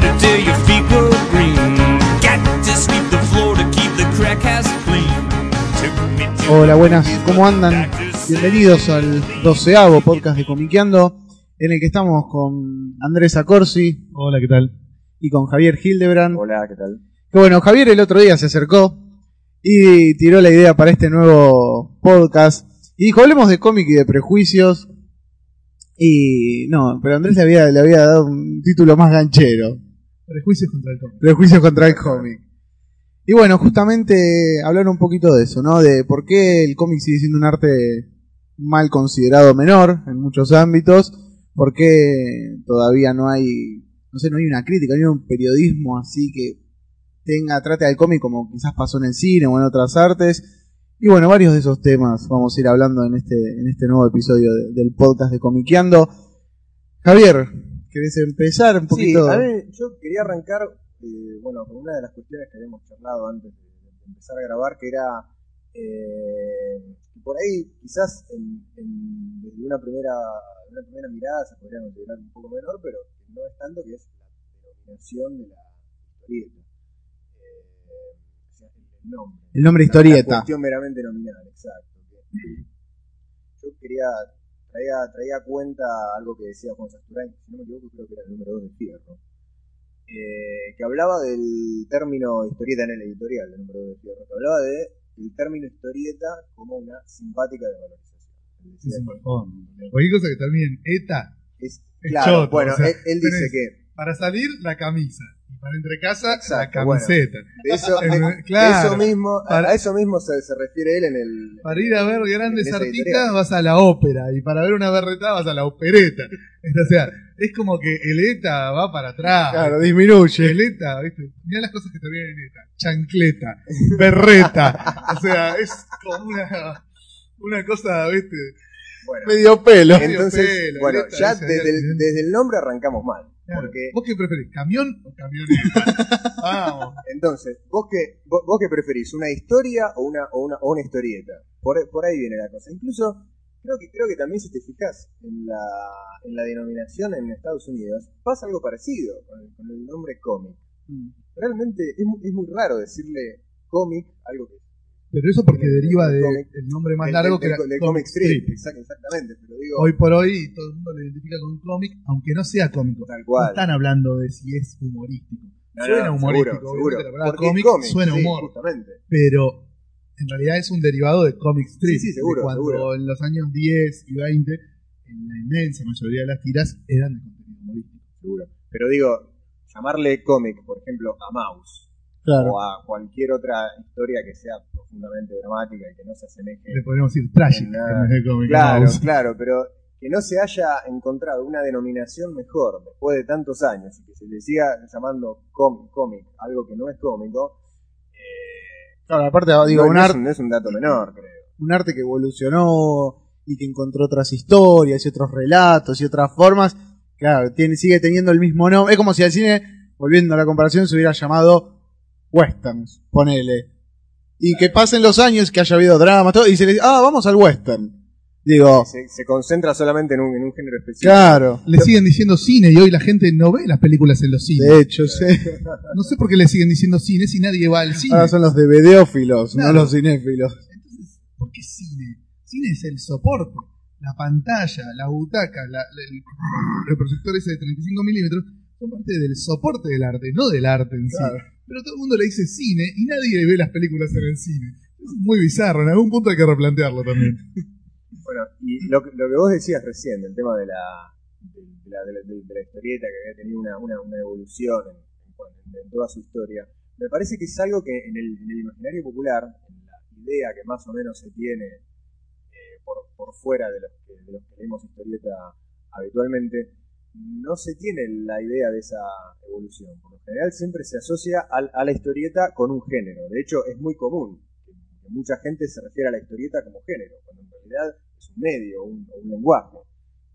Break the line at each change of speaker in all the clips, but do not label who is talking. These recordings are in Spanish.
Mashed potato till your feet go green. Got to sweep the floor to keep the crack ass clean. Took me to
Hola, buenas, ¿cómo andan? Bienvenidos al doceavo podcast de Comiqueando, en el que estamos con Andrés Acorsi
Hola, ¿qué tal?
y con Javier Hildebrand.
Hola, ¿qué tal?
Que bueno, Javier el otro día se acercó y tiró la idea para este nuevo podcast. Y dijo, hablemos de cómic y de prejuicios. Y no, pero Andrés le había, le había dado un título más ganchero.
Prejuicios contra el cómic.
Prejuicios contra el cómic. Y bueno, justamente hablar un poquito de eso, ¿no? De por qué el cómic sigue siendo un arte mal considerado menor en muchos ámbitos, por qué todavía no hay, no sé, no hay una crítica, no hay un periodismo así que tenga, trate al cómic como quizás pasó en el cine o en otras artes. Y bueno, varios de esos temas vamos a ir hablando en este, en este nuevo episodio de- del podcast de Comiqueando. Javier, ¿querés empezar un poquito?
Sí, a ver, yo quería arrancar, eh, bueno, con una de las cuestiones que habíamos charlado antes de, empezar a grabar, que era eh, por ahí quizás en, en- desde una primera, una primera mirada se podría considerar un poco menor, pero no es tanto que es la denominación de la historieta. Eh, o sea, el, nombre.
El nombre historieta.
Una cuestión meramente nominal, exacto. Yo quería, traía, traía a cuenta algo que decía Juan Sasturain, si no me equivoco, creo que era el número 2 de Fierro, eh, que hablaba del término historieta en el editorial, del número 2 de Fierro, que hablaba de el término historieta como una simpática desvalorización. Él decía
Es un bajón. Cualquier cosa que termine en ETA,
es-
es
claro,
choto,
bueno,
o sea,
él, él dice que
para salir, la camisa. Y para entre casa, la camiseta.
eso,
claro.
eso mismo,
Para-
a eso mismo se, se refiere él en el...
Para ir a ver grandes artistas
editorial.
vas a la ópera. Y para ver una berretada vas a la opereta. O sea, es como que el ETA va para atrás.
Claro, disminuye.
El ETA, ¿viste? Mirá las cosas que te vienen en ETA. Chancleta, berreta. o sea, es como una, una cosa, ¿viste?
Bueno,
Medio pelo.
Entonces,
pelo,
bueno, ya desde el, desde el nombre arrancamos mal.
Claro.
Porque,
¿Vos qué preferís? ¿Camión o camioneta? Vamos.
entonces, ¿vos qué, vos, vos qué preferís? ¿Una historia o una, o una, o una historieta? Por, por ahí viene la cosa. Incluso, creo que, creo que también si te fijas en la, en la denominación en Estados Unidos, pasa algo parecido con el, con el nombre cómic. Realmente es, es muy raro decirle cómic, algo que
Pero eso porque deriva
del
nombre más largo que era comic
comic strip.
strip.
Exact- exactamente, pero digo,
Hoy por hoy todo el mundo lo identifica con cómic, aunque no sea cómico.
tal
No
cual.
están hablando de si es humorístico.
No,
suena
no,
humorístico,
seguro,
la palabra suena
sí,
humor.
justamente.
Pero en realidad es un derivado de comic strip.
Sí, sí, seguro,
cuando
seguro.
en los años 10 y 20, en la inmensa mayoría de las tiras eran de contenido humorístico.
seguro. Pero digo, llamarle cómic, por ejemplo, a Mouse
Claro.
o a cualquier otra historia que sea profundamente dramática y que no se asemeje.
Le podríamos decir cómic.
Claro,
mouse.
claro, pero que no se haya encontrado una denominación mejor después de tantos años y que se le siga llamando cómic, algo que no es cómico, eh,
Claro, aparte, digo,
no,
un, arte,
no es un dato menor, creo.
un arte que evolucionó y que encontró otras historias y otros relatos y otras formas. Claro, tiene, sigue teniendo el mismo nombre. Es como si al cine, volviendo a la comparación, se hubiera llamado westerns, ponele. Y que pasen los años, que haya habido drama, todo, y se le dice, ah, vamos al western. Digo,
Se, se concentra solamente en un, en un género específico.
claro.
Le siguen diciendo cine y hoy la gente no ve las películas en los cines.
De hecho, sí.
No sé por qué le siguen diciendo cine si nadie va al cine.
Ahora son los DVDófilos,
Claro.
no los cinéfilos.
Entonces, ¿por qué cine? Cine es el soporte, la pantalla, la butaca, la- la- el, el proyector ese de 35 milímetros, son parte del soporte del arte, no del arte en sí. Pero todo el mundo le dice cine y nadie ve las películas en el cine. Es muy bizarro, en algún punto hay que replantearlo también.
Bueno, y lo, que- lo que vos decías recién, del tema de la, de, de la, de la- de- de la historieta que había tenido una, una, una evolución en, en- en toda su historia, me parece que es algo que en el, en el imaginario popular, en la idea que más o menos se tiene eh, por, por fuera de los, que, de los que leemos historieta habitualmente, no se tiene la idea de esa evolución. Por lo general siempre se asocia al- a la historieta con un género. De hecho, es muy común que, que mucha gente se refiere a la historieta como género, cuando en realidad es un medio, un, o un lenguaje.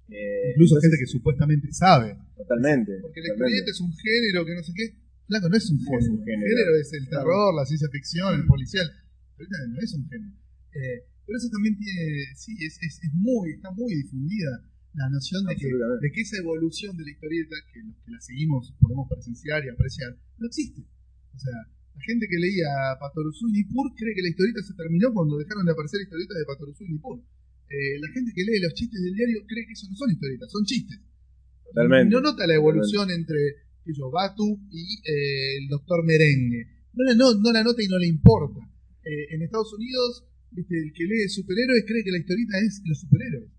Eh,
Incluso
entonces,
gente que supuestamente sabe.
Totalmente.
Porque la historieta es un género que no sé qué. Flaco, no es un género.
es un
El
género.
género es el terror, la ciencia ficción, el policial. Historieta no es un género. Eh, pero eso también tiene, sí, es, es, es muy, está muy difundida la noción de que, de que esa evolución de la historieta, que los que la seguimos podemos presenciar y apreciar, no existe. O sea, la gente que leía Patoruzú y Nippur cree que la historieta se terminó cuando dejaron de aparecer historietas de Patoruzú y Nippur. Eh, la gente que lee los chistes del diario cree que eso no son historietas, son chistes.
Totalmente.
No nota la evolución entre yo, Batu y eh, el doctor Merengue. No la, no, no la nota y no le importa. Eh, en Estados Unidos, viste, el que lee superhéroes cree que la historieta es los superhéroes.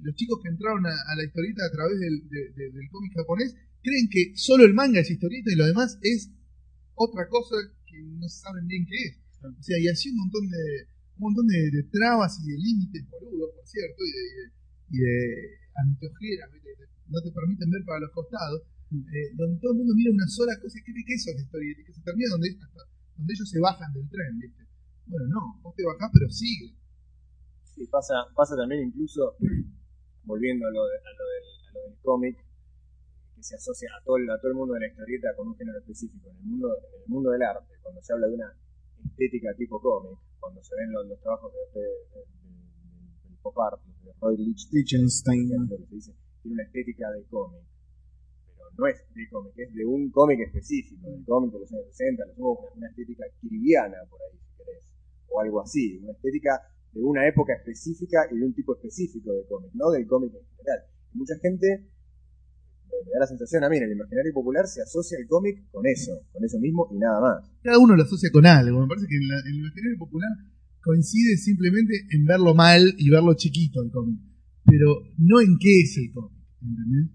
Los chicos que entraron a, a la historieta a través del, de- de- del cómic japonés creen que solo el manga es historieta y lo demás es otra cosa que no saben bien qué es. O sea, y así un montón de un montón de, de trabas y de límites boludos, por cierto, y de, y de, que no te permiten ver para los costados, eh, donde todo el mundo mira una sola cosa y cree que eso es la historieta, y que se termina donde, hasta donde ellos se bajan del tren, ¿viste? Bueno, no, vos te bajás, pero sigue.
Sí, pasa, pasa también incluso, volviendo a lo, de- a lo del, a lo del cómic, que se asocia a todo, el, a todo el mundo de la historieta con un género específico. En el mundo, en el mundo del arte, cuando se habla de una estética tipo cómic, cuando se ven los, los trabajos de, de- de- de- del pop art, de Roy Lich,
Lichtenstein.
lo que se dice, tiene una estética de cómic. Pero no es de cómic, es de un cómic específico, del cómic de los años 60, lo sumo una, estética kiribiana por ahí, si querés, o algo así, una estética de una época específica y de un tipo específico de cómic, no del cómic en general. Mucha gente, me, da la sensación a mí, el imaginario popular se asocia el cómic con eso, con eso mismo y nada más.
Cada uno lo asocia con algo. Me parece que el imaginario popular coincide simplemente en verlo mal y verlo chiquito el cómic. Pero no en qué es el cómic, ¿entendés?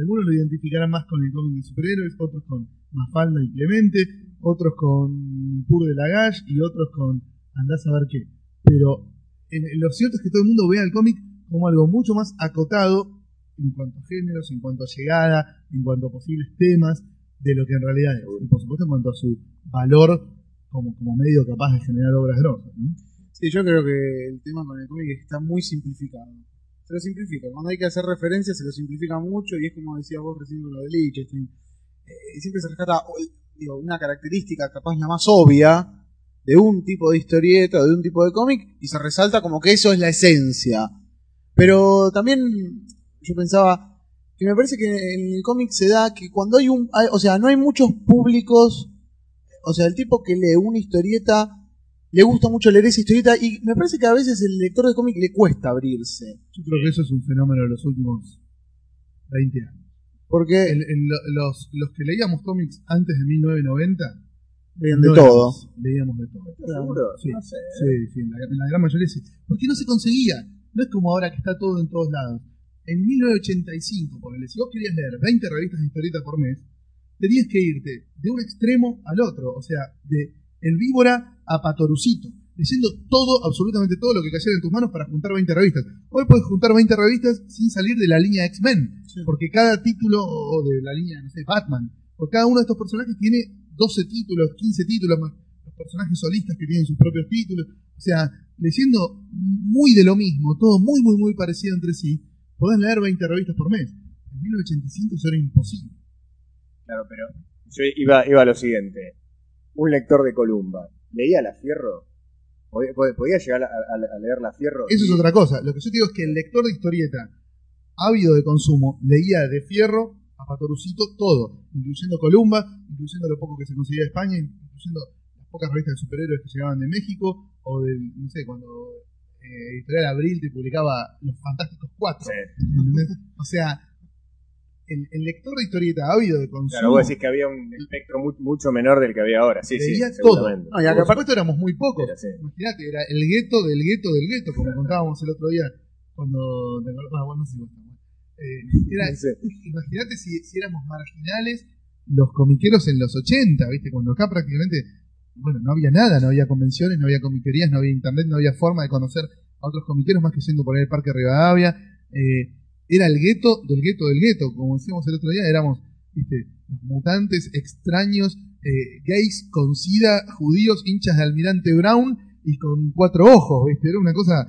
Algunos lo identificarán más con el cómic de superhéroes, otros con Mafalda y Clemente, otros con Nippur de Lagash y otros con Andás a ver qué. Pero lo cierto es que todo el mundo ve al cómic como algo mucho más acotado en cuanto a géneros, en cuanto a llegada, en cuanto a posibles temas, de lo que en realidad es. Y por supuesto en cuanto a su valor como, como medio capaz de generar obras grosas. ¿no?
Sí, yo creo que el tema con el cómic está muy simplificado. Se lo simplifica. Cuando hay que hacer referencias se lo simplifica mucho y es como decías vos recién con lo de Lichtenstein. Eh, siempre se rescata una característica capaz la más obvia de un tipo de historieta, de un tipo de cómic y se resalta como que eso es la esencia. Pero también yo pensaba que me parece que en el cómic se da que cuando hay un... hay- o sea, no hay muchos públicos... O sea, el tipo que lee una historieta le gusta mucho leer esa historieta y me parece que a veces el lector de cómic le cuesta abrirse.
Yo creo que eso es un fenómeno de los últimos 20 años.
Porque
El- el- los, los que leíamos cómics antes de 1990,
leen de
no
todo.
leíamos de todo. Sí,
No sé.
sí, sí, en la, en la gran mayoría sí. ¿Por qué no se conseguía? No es como ahora que está todo en todos lados. En 1985, ponele, si vos querías leer 20 revistas de historieta por mes, tenías que irte de un extremo al otro, o sea, de El Víbora a Patorucito, leyendo todo, absolutamente todo lo que cayera en tus manos para juntar 20 revistas. Hoy puedes juntar 20 revistas sin salir de la línea X-Men, porque cada título, o de la línea, no sé, Batman, porque cada uno de estos personajes tiene 12 títulos, 15 títulos más los personajes solistas que tienen sus propios títulos. O sea, leyendo muy de lo mismo, todo muy, muy, muy parecido entre sí, podés leer 20 revistas por mes. En 1985 eso era imposible.
Claro, pero yo iba, iba a lo siguiente. Un lector de Columba, ¿leía La Fierro? ¿Podía, podía llegar a, a- a leer La Fierro?
Eso es otra cosa. Lo que yo te digo es que el lector de historieta, ávido de consumo, leía de Fierro a Patorucito todo, incluyendo Columba, incluyendo lo poco que se conseguía de España, incluyendo las pocas revistas de superhéroes que llegaban de México, o del, no sé, cuando eh, Editorial Abril te publicaba Los Fantásticos Cuatro.
Sí.
¿entendés? O sea, el, el lector de historieta ávido de consumo
Claro, vos decís que había un espectro mu- mucho menor del que había ahora. Sí, sí,
leía todo.
seguramente.
No, y acá
Por supuesto éramos muy pocos.
Era, sí.
Imagínate, era el gueto del gueto del gueto, como contábamos el otro día cuando bueno, no sé si vos. Eh. Imagínate si, si éramos marginales los comiqueros en los 80, ¿viste? Cuando acá prácticamente, bueno, no había nada, no había convenciones, no había comiquerías, no había internet, no había forma de conocer a otros comiqueros más que yendo por ahí al Parque Rivadavia. Eh, era el gueto del gueto del gueto, como decíamos el otro día, éramos ¿viste? los mutantes extraños, eh, gays con sida, judíos, hinchas de Almirante Brown y con cuatro ojos, ¿viste? era una cosa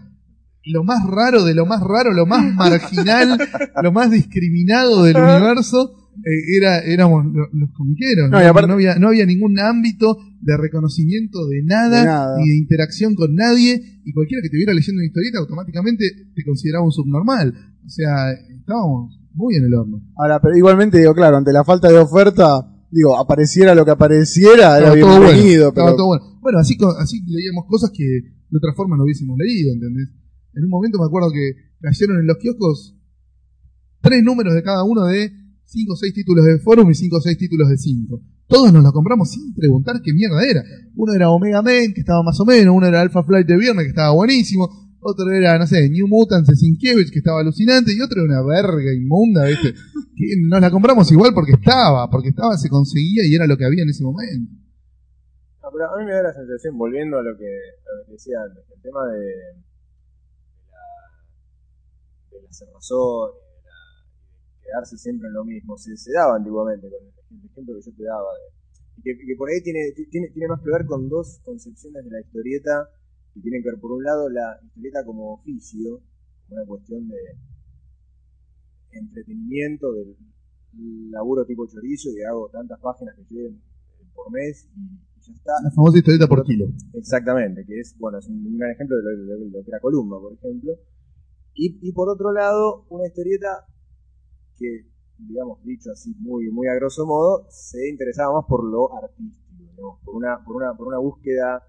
lo más raro de lo más raro, lo más marginal, lo más discriminado del universo. eh, era, éramos lo- los comiqueros.
No,
No,
y aparte-
no había, no había ningún ámbito de reconocimiento de nada,
De nada.
ni de interacción con nadie, y cualquiera que te viera leyendo una historieta automáticamente te consideraba un subnormal. O sea, estábamos muy en el horno.
Ahora, pero igualmente digo, claro, ante la falta de oferta, digo, apareciera lo que apareciera, era
Estaba todo bueno,
bienvenido, pero
todo bueno. Bueno, así, así leíamos cosas que de otra forma no hubiésemos leído, ¿entendés? En un momento me acuerdo que cayeron en los kioscos tres números de cada uno de cinco o seis títulos de Forum y cinco o seis títulos de cinco. Todos nos los compramos sin preguntar qué mierda era. Uno era Omega Man, que estaba más o menos, uno era Alpha Flight de viernes, que estaba buenísimo, otro era, no sé, New Mutants de Sienkiewicz, que estaba alucinante, y otro era una verga inmunda, ¿viste? Que nos la compramos igual porque estaba, porque estaba, se conseguía y era lo que había en ese momento.
No, pero a mí me da la sensación, volviendo a lo que, a lo que decía antes, el tema de la cerrazón la- quedarse siempre en lo mismo, se, se daba antiguamente con el, ejemplo que yo te daba. de- y que, que por ahí tiene, tiene, tiene más que ver con dos concepciones de la historieta que tienen que ver, por un lado, la historieta como oficio, como una cuestión de entretenimiento, del laburo tipo chorizo, y hago tantas páginas que lleguen por mes y, ya está.
La famosa historieta por kilo.
Exactamente, que es, bueno, es un, un gran ejemplo de lo, de lo que era Columba, por ejemplo. Y, y por otro lado, una historieta que, digamos, dicho así muy, muy a grosso modo, se interesaba más por lo artístico, digamos, por una, por una, por una búsqueda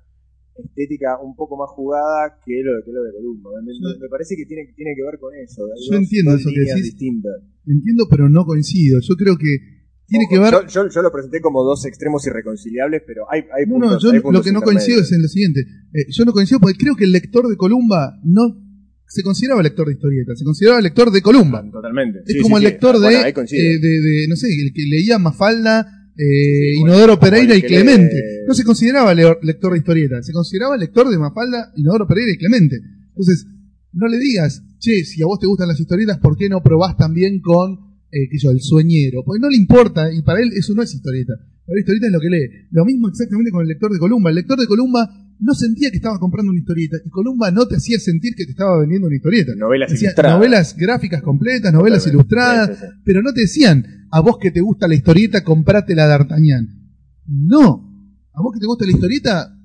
estética un poco más jugada que lo, que lo de Columba. Me, parece que tiene, tiene que ver con eso. hay
Yo entiendo eso que decís.
distintas.
Entiendo, pero no coincido. Yo creo que tiene
Ojo,
que ver.
Yo, yo, yo lo presenté como dos extremos irreconciliables, pero hay, hay
No, no, yo
hay
lo
puntos
que no coincido es en lo siguiente. Eh, yo no coincido porque creo que el lector de Columba no se consideraba lector de historieta, se consideraba lector de Columba.
Totalmente.
Es
Sí,
como
sí,
el lector
Ah,
de,
bueno,
eh, de, de, no sé, el que leía Mafalda, eh, Inodoro Pereira y
que
Clemente. No se consideraba leo- lector de historieta, se consideraba lector de Mafalda, Inodoro Pereira y Clemente. Entonces, no le digas, che, si a vos te gustan las historietas, ¿por qué no probás también con, eh, qué sé yo, el sueñero? Porque no le importa, y para él eso no es historieta. Para él historieta es lo que lee. Lo mismo exactamente con el lector de Columba. El lector de Columba no sentía que estaba comprando una historieta, y Columba no te hacía sentir que te estaba vendiendo una historieta.
Novelas
Decía,
ilustradas.
novelas gráficas completas, novelas
Totalmente.
ilustradas,
Sí, sí, sí.
pero no te decían, a vos que te gusta la historieta, comprate la D'Artagnan. No, a vos que te gusta la historieta,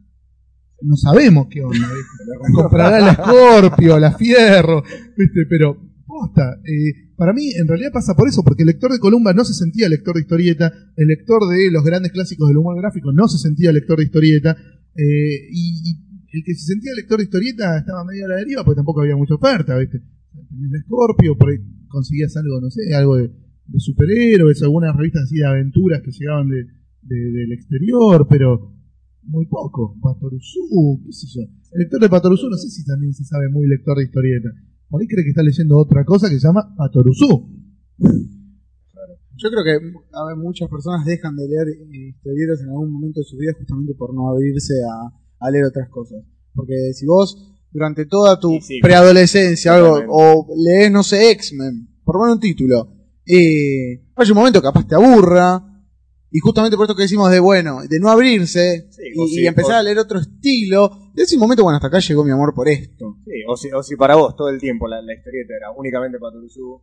no sabemos qué onda. Comprará la Scorpio, la Fierro, ¿viste? pero posta. eh, para mí, en realidad pasa por eso, porque el lector de Columba no se sentía lector de historieta, el lector de los grandes clásicos del humor gráfico no se sentía lector de historieta, eh, y, el que se sentía lector de historieta estaba medio a la deriva, porque tampoco había mucha oferta, ¿viste? Tenías Scorpio, por ahí conseguías algo, no sé, algo de, de superhéroes, algunas revistas así de aventuras que llegaban de, de- del exterior, pero muy poco. Patoruzú, qué sé yo. El lector de Patoruzú no sé si también se sabe muy lector de historieta. Por ahí cree que está leyendo otra cosa que se llama Patoruzú.
Yo creo que a ver, muchas personas dejan de leer eh, historietas en algún momento de su vida justamente por no abrirse a, a leer otras cosas. Porque si vos durante toda tu
Sí, sí.
preadolescencia algo, o lees, no sé, X-Men, por poner un título, eh, hay un momento que capaz te aburra, y justamente por esto que decimos de, bueno, de no abrirse
Sí,
y,
sí,
y empezar
o-
a leer otro estilo, de ese momento, bueno, hasta acá llegó mi amor por esto.
Sí, o si, o si para vos todo el tiempo la, la historieta era únicamente Patoruzú,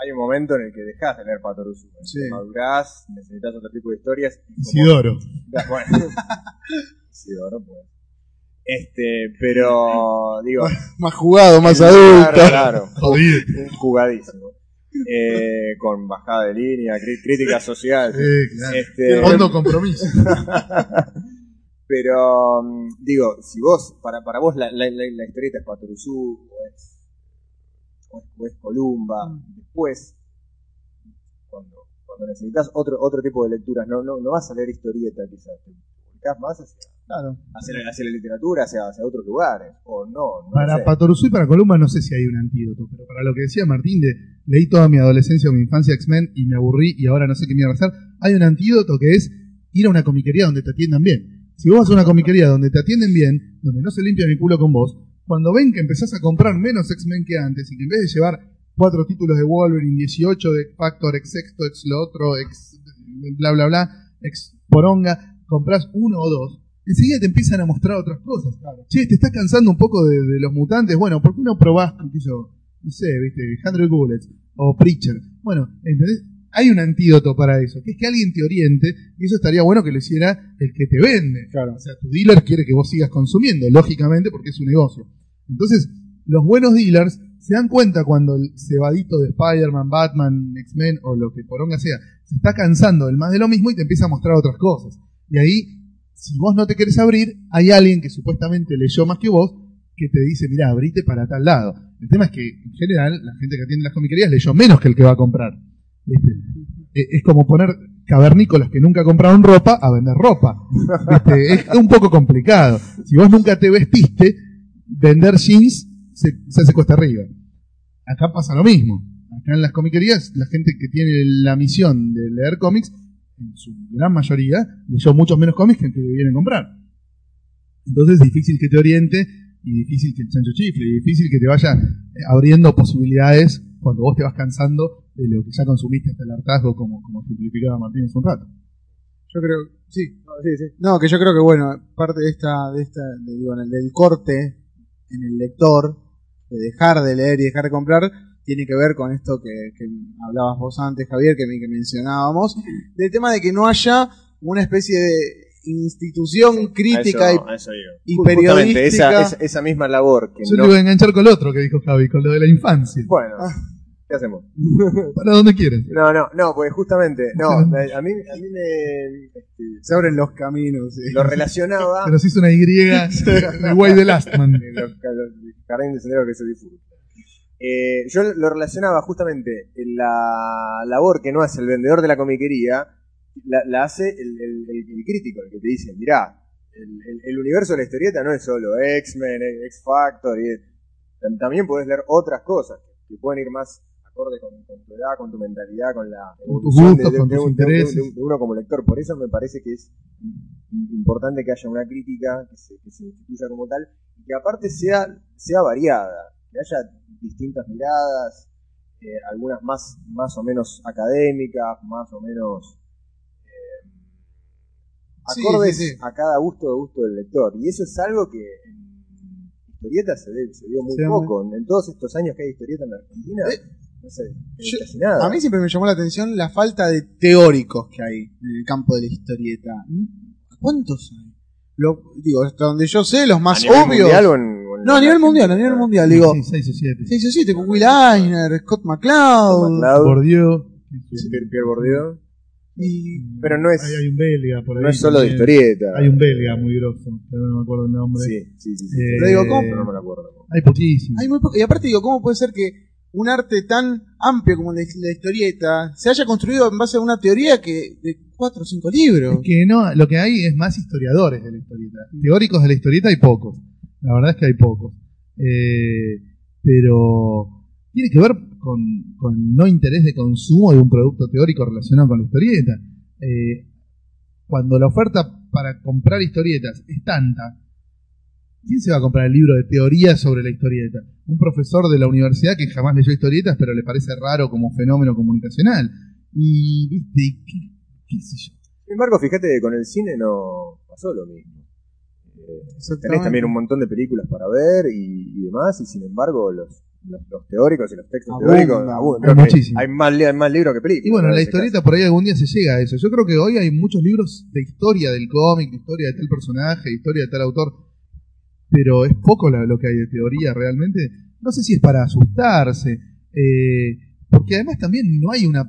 hay un momento en el que dejás de leer Patoruzú.
Sí.
Madurás, necesitas otro tipo de historias. y como-
Isidoro.
Bueno, Isidoro, pues. Este, pero, digo.
Más jugado, más
claro,
adulto.
Claro,
Jodido.
jugadísimo. Eh, con bajada de línea, crí- crítica social.
Eh, claro.
Este,
Hondo compromiso.
Pero, digo, si vos, para, para vos la, la, la, la historieta es Patoruzú o es, o Columba, después, cuando, cuando necesitas otro, otro tipo de lecturas, no, no, no vas a leer historieta quizás, te ubicás más hacia,
Claro.
hacia, la, hacia la literatura, hacia, hacia otros lugares, o no, no
Para
sé.
Patoruzú y para Columba no sé si hay un antídoto, pero para lo que decía Martín de leí toda mi adolescencia o mi infancia X-Men y me aburrí y ahora no sé qué mierda hacer, hay un antídoto que es ir a una comiquería donde te atiendan bien. Si vos vas a una comiquería donde te atienden bien, donde no se limpian el culo con vos, cuando ven que empezás a comprar menos X-Men que antes y que en vez de llevar cuatro títulos de Wolverine, 18 de Factor, ex sexto, ex lo otro, ex bla bla bla, ex poronga, compras uno o dos, enseguida te empiezan a mostrar otras cosas. Che, te estás cansando un poco de, de los mutantes, bueno, ¿por qué no probás, qué sé yo, no sé, viste, 100 Bullets o Preacher? Bueno, ¿entendés? Hay un antídoto para eso, que es que alguien te oriente, y eso estaría bueno que lo hiciera el que te vende.
Claro.
O sea, tu dealer quiere que vos sigas consumiendo, lógicamente, porque es un negocio. Entonces, los buenos dealers se dan cuenta cuando el cebadito de Spider-Man, Batman, X-Men o lo que poronga sea, se está cansando del más de lo mismo y te empieza a mostrar otras cosas. Y ahí, si vos no te querés abrir, hay alguien que supuestamente leyó más que vos que te dice, mira, abrite para tal lado. El tema es que, en general, la gente que atiende las comiquerías leyó menos que el que va a comprar. ¿Viste? Eh, Es como poner cavernícolas que nunca compraron ropa a vender ropa. ¿Viste? Es un poco complicado. Si vos nunca te vestiste, vender jeans se, se hace cuesta arriba. Acá pasa lo mismo. Acá en las comiquerías, la gente que tiene la misión de leer cómics, en su gran mayoría, leyó muchos menos cómics que el que vienen a comprar. Entonces es difícil que te oriente y difícil que el chancho chifle y difícil que te vaya abriendo posibilidades cuando vos te vas cansando de lo que ya consumiste hasta el hartazgo, como, como ejemplificaba Martín hace un rato.
Yo creo, sí, No, que yo creo que bueno, parte de esta, de esta, de, digo, en el del corte en el lector, de dejar de leer y dejar de comprar, tiene que ver con esto que, que hablabas vos antes, Javier, que, que mencionábamos, del tema de que no haya una especie de institución crítica
eso- eso
y, periodística.
esa, esa, esa misma labor que
Yo
no-
te voy a enganchar con lo otro que dijo Javi, con lo de la infancia.
Bueno,
Ah.
¿Qué hacemos?
¿Para dónde quieres?
No, no, no, pues justamente, no, a mí, a mí me este,
Se abren los caminos. sí.
lo relacionaba
Pero se hizo una Y de Way the Last Man.
en los, los jardines de sendero que se disfruta. Eh, yo lo relacionaba justamente en la labor que no hace el vendedor de la comiquería, la, la hace el, el- el- el crítico, el que te dice, mirá, el, universo de la historieta no es solo X-Men, X Factor, y tam- también podés leer otras cosas que pueden ir más acorde con, con tu edad, con tu mentalidad, con la evolución de, de de un- de un- de uno como lector. Por eso me parece que es importante que haya una crítica, que se, que se instituya como tal, y que aparte sea, sea variada, que haya distintas miradas, eh, algunas más, más o menos académicas, más o menos eh, acordes
sí, sí.
a cada gusto de gusto del lector. Y eso es algo que en historietas se, ve- se vio muy poco. En, en todos estos años que hay historieta en la Argentina, no sé,
yo-
casi nada.
A mí siempre me llamó la atención la falta de teóricos que hay en el campo de la historieta. ¿Cuántos hay? Lo, digo, hasta donde yo sé, los más
¿A nivel
obvios.
mundial o en- o en
No, a nivel mundial, a nivel mundial. Digo,
Sí, seis o siete.
6 o 7, con Will Eisner, Scott McCloud.
Bordieu.
Pierre.
Y
Pero no es,
hay un belga por ahí.
no es solo de historieta.
Hay un belga muy grosso, que no me acuerdo el nombre.
Sí, sí, sí. sí.
Eh,
Pero digo, ¿cómo?
Pero no me lo acuerdo.
Hay poquísimo.
hay muy poco. Y aparte digo, ¿cómo puede ser que un arte tan amplio como la, la historieta se haya construido en base a una teoría que de 4 o 5 libros?
Es que no, lo que hay es más historiadores de la historieta. Teóricos de la historieta hay pocos. La verdad es que hay pocos. Eh, pero tiene que ver con, con no interés de consumo de un producto teórico relacionado con la historieta. Eh, cuando la oferta para comprar historietas es tanta, ¿quién se va a comprar el libro de teoría sobre la historieta? Un profesor de la universidad que jamás leyó historietas, pero le parece raro como fenómeno comunicacional. Y, viste, qué, qué sé yo.
Sin embargo, fíjate que con el cine no pasó lo mismo. Eh, tenés también un montón de películas para ver y, y demás, y sin embargo, los, los, los teóricos y los textos
Abundan.
teóricos abundan.
Hay
Creo que
muchísimo.
Hay más, li- hay más libros que películas.
Y bueno,
en
la historieta por ahí algún día se llega a eso. Yo creo que hoy hay muchos libros de historia del cómic, de historia de tal personaje, de historia de tal autor, pero es poco lo que hay de teoría realmente. No sé si es para asustarse, eh, porque además también no hay una,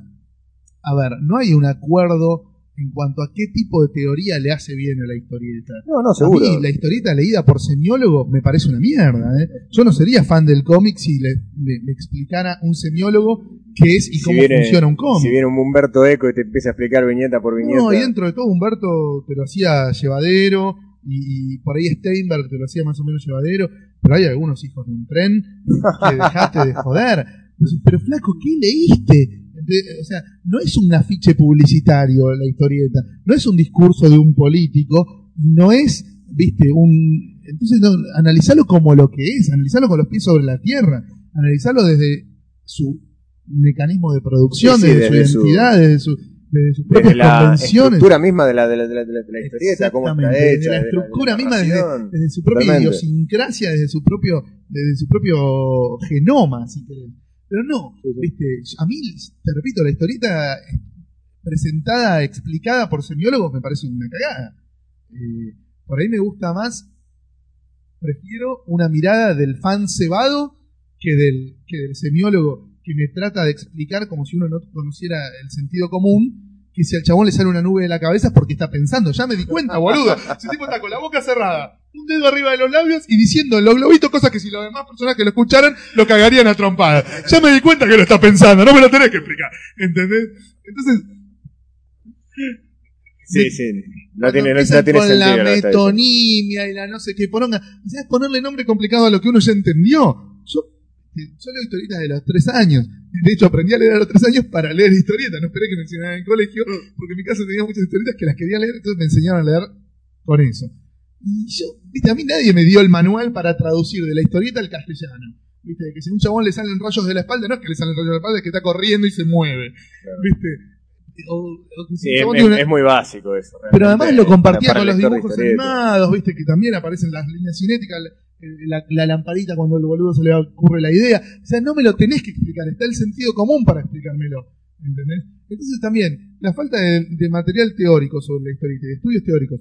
a ver, no hay un acuerdo en cuanto a qué tipo de teoría le hace bien a la historieta.
No, no,
A
seguro.
mí la historieta leída por semiólogo me parece una mierda. ¿eh? Yo no sería fan del cómic si le, le- me explicara un semiólogo qué es y
Si
cómo
viene-
funciona un cómic.
Si viene un Humberto Eco y te empieza a explicar viñeta por viñeta.
No, y dentro de todo Humberto te lo hacía llevadero y, y por ahí Steinberg te lo hacía más o menos llevadero, pero hay algunos hijos de un tren que dejaste de joder. Entonces, Pero flaco, ¿qué leíste? O sea, no es un afiche publicitario la historieta, no es un discurso de un político, no es, viste, un... Entonces, no, analizalo como lo que es, analizalo con los pies sobre la tierra, analizalo desde su mecanismo de producción,
Sí, sí,
desde,
desde
su
su-
identidad, desde, su, desde sus
Desde la estructura misma de la, de la, de la, de la- historieta, cómo está hecha.
desde la estructura
de
misma, desde, desde su propia
Totalmente.
idiosincrasia, desde su propio, desde su propio genoma, si querés. Pero no,
Sí,
a mí, te repito, la historieta presentada, explicada por semiólogos me parece una cagada. Eh, por ahí me gusta más, prefiero una mirada del fan cebado que del, que del semiólogo que me trata de explicar como si uno no conociera el sentido común, que si al chabón le sale una nube de la cabeza es porque está pensando. Ya me di cuenta, boludo. Ese tipo está con la boca cerrada, un dedo arriba de los labios y diciendo en los globitos cosas que si las demás personas que lo escucharan lo cagarían a trompadas. Ya me di cuenta que lo está pensando, no me lo tenés que explicar. ¿Entendés? Entonces,
Sí, sí. No
cuando
tiene, no, no tiene
con
sentido.
la metonimia y la no sé qué poronga. O sea, es ponerle nombre complicado a lo que uno ya entendió. Yo, yo leo historietas de los tres años. De hecho, aprendí a leer a los tres años para leer historietas. No esperé que me enseñaran en el colegio, porque en mi casa tenía muchas historietas que las quería leer, entonces me enseñaron a leer con eso. Y yo, viste, a mí nadie me dio el manual para traducir de la historieta al castellano. Viste, de que si a un chabón le salen rayos de la espalda, no es que le salen rayos de la espalda, es que está corriendo y se mueve. Viste. O, o que si
Sí,
un
es, es-
tiene una-
es muy básico eso.
pero además lo compartía con los dibujos animados, viste, que también aparecen las líneas cinéticas, la, la lamparita cuando al boludo se le ocurre la idea. O sea, no me lo tenés que explicar, está el sentido común para explicármelo. ¿Entendés? Entonces también, la falta de, de material teórico sobre la historieta, de estudios teóricos,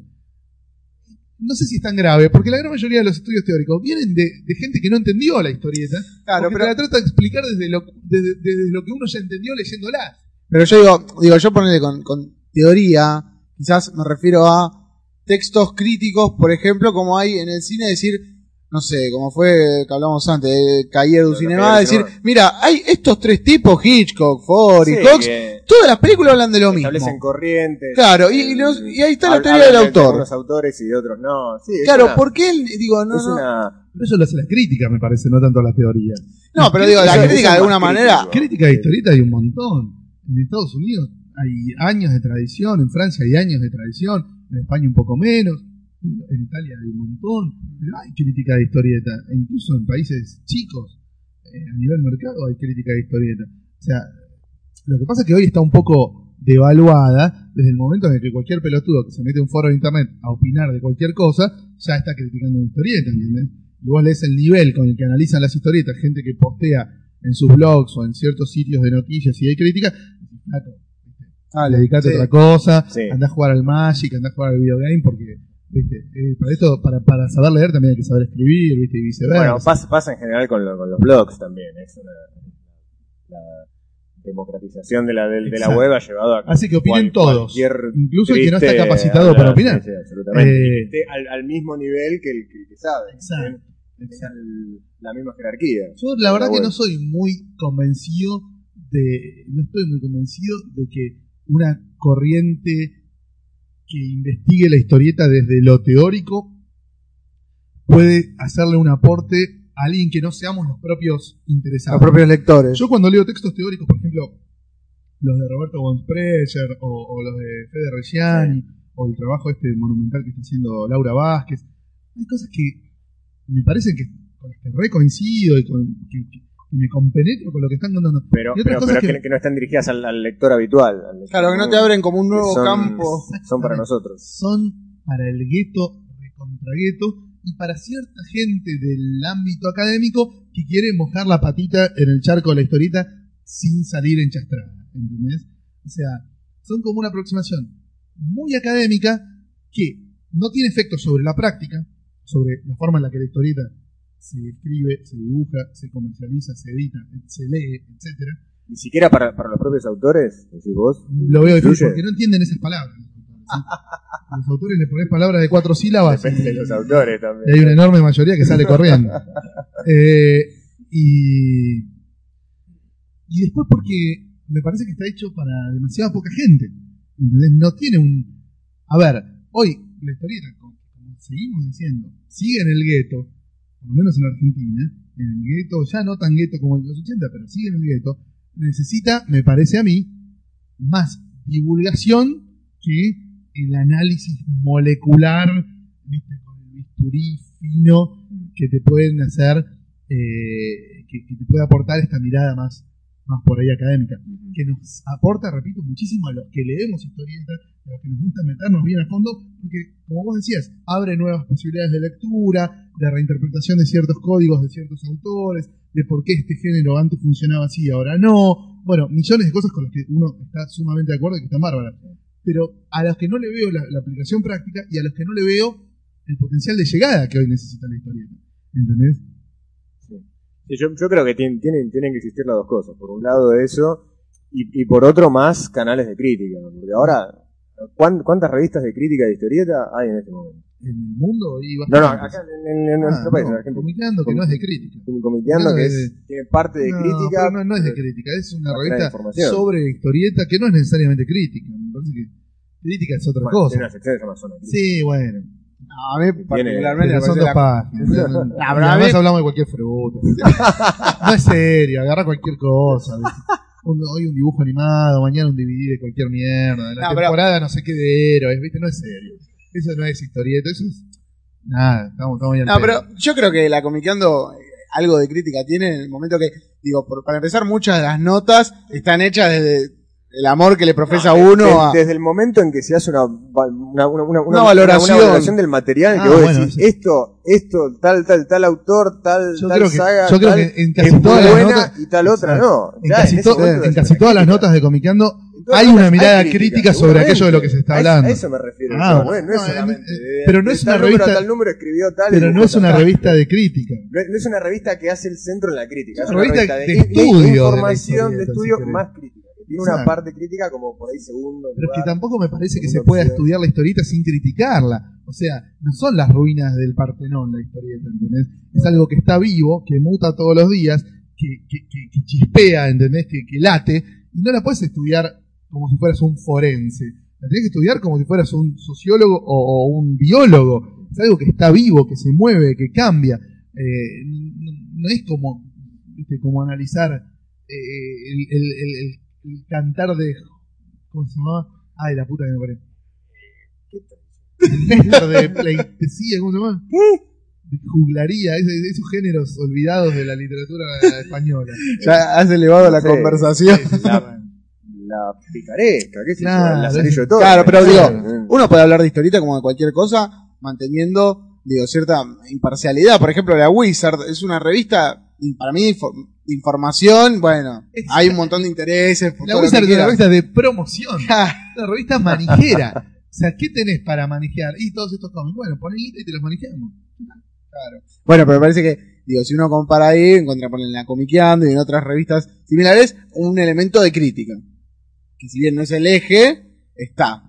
no sé si es tan grave, porque la gran mayoría de los estudios teóricos vienen de, de gente que no entendió la historieta,
Claro, pero-
te la trata de explicar desde lo, desde, desde lo que uno ya entendió leyéndola.
Pero yo digo, digo, yo ponerle con, con teoría, quizás me refiero a textos críticos, por ejemplo, como hay en el cine, decir, no sé, como fue que hablamos antes, de Cahiers du Cinema, decir, mira, hay estos tres tipos, Hitchcock, Ford y
Sí,
Cox,
que
todas las películas hablan de lo mismo.
establecen corrientes.
Claro, y- y los- y ahí está la teoría del
hablan de
autor.
algunos autores y de otros no. Sí,
Claro,
una-
¿por qué él, digo, no,
es
no,
una.
Pero eso lo hace la crítica, me parece, no tanto la teoría.
no, pero digo, la crítica de alguna manera,
crítico.
Crítica de historieta hay un montón. En Estados Unidos hay años de tradición, en Francia hay años de tradición, en España un poco menos, en Italia hay un montón, pero hay crítica de historieta, e incluso en países chicos, eh, a nivel mercado hay crítica de historieta. O sea, lo que pasa es que hoy está un poco devaluada desde el momento en el que cualquier pelotudo que se mete a un foro de internet a opinar de cualquier cosa, ya está criticando una historieta, ¿entendés? Y vos lees el nivel con el que analizan las historietas, gente que postea en sus blogs o en ciertos sitios de noticias y hay crítica, decís, flaco,
Dale,
dedicate
sí.
a otra cosa,
Sí.
andá a jugar al Magic, andá a jugar al videogame, porque, viste, eh, para esto, para, para saber leer también hay que saber escribir, viste, y viceversa.
Bueno, pasa, pasa en general con, lo- con los blogs también. Es una. La democratización de la, de, de la web ha llevado a.
Así que opinen
cual-
todos, incluso el que no está capacitado para opinar.
Sí, sí, absolutamente.
Eh,
Que esté al, al mismo nivel que el que, sabe.
Exacto,
el- la misma jerarquía.
Yo la verdad
La
que no soy muy convencido de, no estoy muy convencido de que una corriente que investigue la historieta desde lo teórico puede hacerle un aporte a alguien que no seamos los propios interesados.
los propios lectores.
Yo cuando leo textos teóricos, por ejemplo, los de Roberto von Sprecher o, o los de Fede Reggiani o el trabajo este monumental que está haciendo Laura Vázquez, hay cosas que me parecen que con las que re coincido y con, que, que- que me compenetro con lo que están contando.
Pero,
Y otras
pero,
cosas
pero que,
que-
que no están dirigidas al, al lector habitual. al lector
Claro, que no te abren como un nuevo
son-
campo.
Son para nosotros.
Son para el gueto, recontra gueto, y para cierta gente del ámbito académico que quiere mojar la patita en el charco de la historieta sin salir enchastrada. ¿Entendés? O sea, son como una aproximación muy académica que no tiene efecto sobre la práctica, sobre la forma en la que la historieta se escribe, se dibuja, se comercializa, se edita, se lee, etcétera.
Ni siquiera para, para los propios autores, decís vos.
Lo veo difícil porque no entienden esas palabras. A los autores les pones palabras de cuatro sílabas
Depende de
y,
los autores
y
también.
hay una enorme mayoría que sale corriendo. Eh, y, y después porque me parece que está hecho para demasiada poca gente. ¿entendés? No tiene un... A ver, hoy la historieta, como seguimos diciendo, sigue en el gueto, por lo menos en Argentina, en el gueto, ya no tan gueto como en los 80, pero sigue en el gueto, necesita, me parece a mí, más divulgación que el análisis molecular, ¿viste? con el bisturí fino que te pueden hacer, eh, que, que te puede aportar esta mirada más más por ahí académica, que nos aporta, repito, muchísimo a los que leemos historietas, a los que nos gusta meternos bien a fondo, porque, como vos decías, abre nuevas posibilidades de lectura, de reinterpretación de ciertos códigos de ciertos autores, de por qué este género antes funcionaba así y ahora no. Bueno, millones de cosas con las que uno está sumamente de acuerdo y que están bárbaras. Pero a los que no le veo la, la aplicación práctica y a los que no le veo el potencial de llegada que hoy necesita la historieta. ¿Entendés?
Sí, yo, yo creo que tienen, tienen, tienen que existir las dos cosas. Por un lado eso, y, y por otro más canales de crítica. Porque ahora, ¿cuán- ¿cuántas revistas de crítica de historieta hay en este momento?
En el mundo y
No, no, acá en, en- en
Ah,
nuestro país,
no,
en.
Comiqueando, que no es de crítica.
Comiqueando, que
No,
es,
de-
tiene parte de
No,
crítica.
no, no es de crítica, es una
que
revista sobre historieta que no es necesariamente crítica. Me parece que crítica es otra
Bueno,
cosa.
Tiene una sección que se llama Zona Crítica.
Sí, bueno.
No, a mí particularmente me
son dos
la-
páginas.
No,
además hablamos de cualquier fruta. no es serio, agarra cualquier cosa. Un- hoy un dibujo animado, mañana un DVD de cualquier mierda. La
No, pero-
temporada no sé qué de héroes, ¿viste? No es serio. Eso no es historieta, eso es. Nada, estamos, estamos bien.
No, pero yo creo que la comiqueando eh, algo de crítica tiene en el momento que, digo, por- para empezar, muchas de las notas están hechas desde el amor que le profesa
No,
uno
desde,
a...
desde el momento en que se hace una, una, una, una,
Una valoración.
valoración del material, en que
Ah,
vos
bueno,
decís,
sí.
esto, esto, tal, tal, tal autor, tal,
Yo
tal
creo que-
saga,
yo creo
tal,
que en casi todas las notas-
y tal otra no.
En
Ya,
casi, to- en casi todas las notas de Comiqueando hay una mirada
hay
crítica sobre aquello de lo que se está hablando.
A eso me refiero.
Ah,
bueno, no es
no,
solamente.
eh,
de-
pero no
de
es una
número
revista-
tal número escribió tal.
Pero no es una
tal.
revista de crítica.
No no es una revista que hace el centro en la crítica. Es
Una
una
revista
revista
de
de,
estudio de
información, de
historieta,
estudio más crítica. Tiene una
Exacto.
parte crítica como por ahí segundo.
Pero es que tampoco me parece que se pueda
opción.
estudiar la historieta sin criticarla. O sea, no son las ruinas del Partenón la historieta, ¿entendés? Es algo que está vivo, que muta todos los días, que, que, que- que chispea, ¿entendés? Que, que late, y no la puedes estudiar como si fueras un forense. La tenés que estudiar como si fueras un sociólogo o, o un biólogo. Es algo que está vivo, que se mueve, que cambia. Eh, no, no es como, ¿viste? como analizar eh, el, el- el- el- cantar de ¿Cómo se llamaba? Ay, la puta que me. Néctar de pleitesía, ¿cómo se llama? De juglaría, esos géneros olvidados de la literatura española.
Ya has elevado la
Sí.
conversación.
La, la picaresca, qué sé yo,
Claro,
el de todo.
Claro, pero digo, uno puede hablar de historieta como de cualquier cosa, manteniendo, digo, cierta imparcialidad. Por ejemplo, la Wizard es una revista, y para mí, de información, bueno,
Es-
hay un montón de intereses. por
La
todo lo
Wizard
que
es una
quieras.
revista de promoción, una revista manijera. O sea, ¿qué tenés para manejar? Y todos estos cómics. Bueno, guita y te los manejamos.
Bueno, pero me parece que, digo, si uno compara ahí, encuentra poner en la Comiqueando y en otras revistas similares, un elemento de crítica. Que si bien no es el eje, está.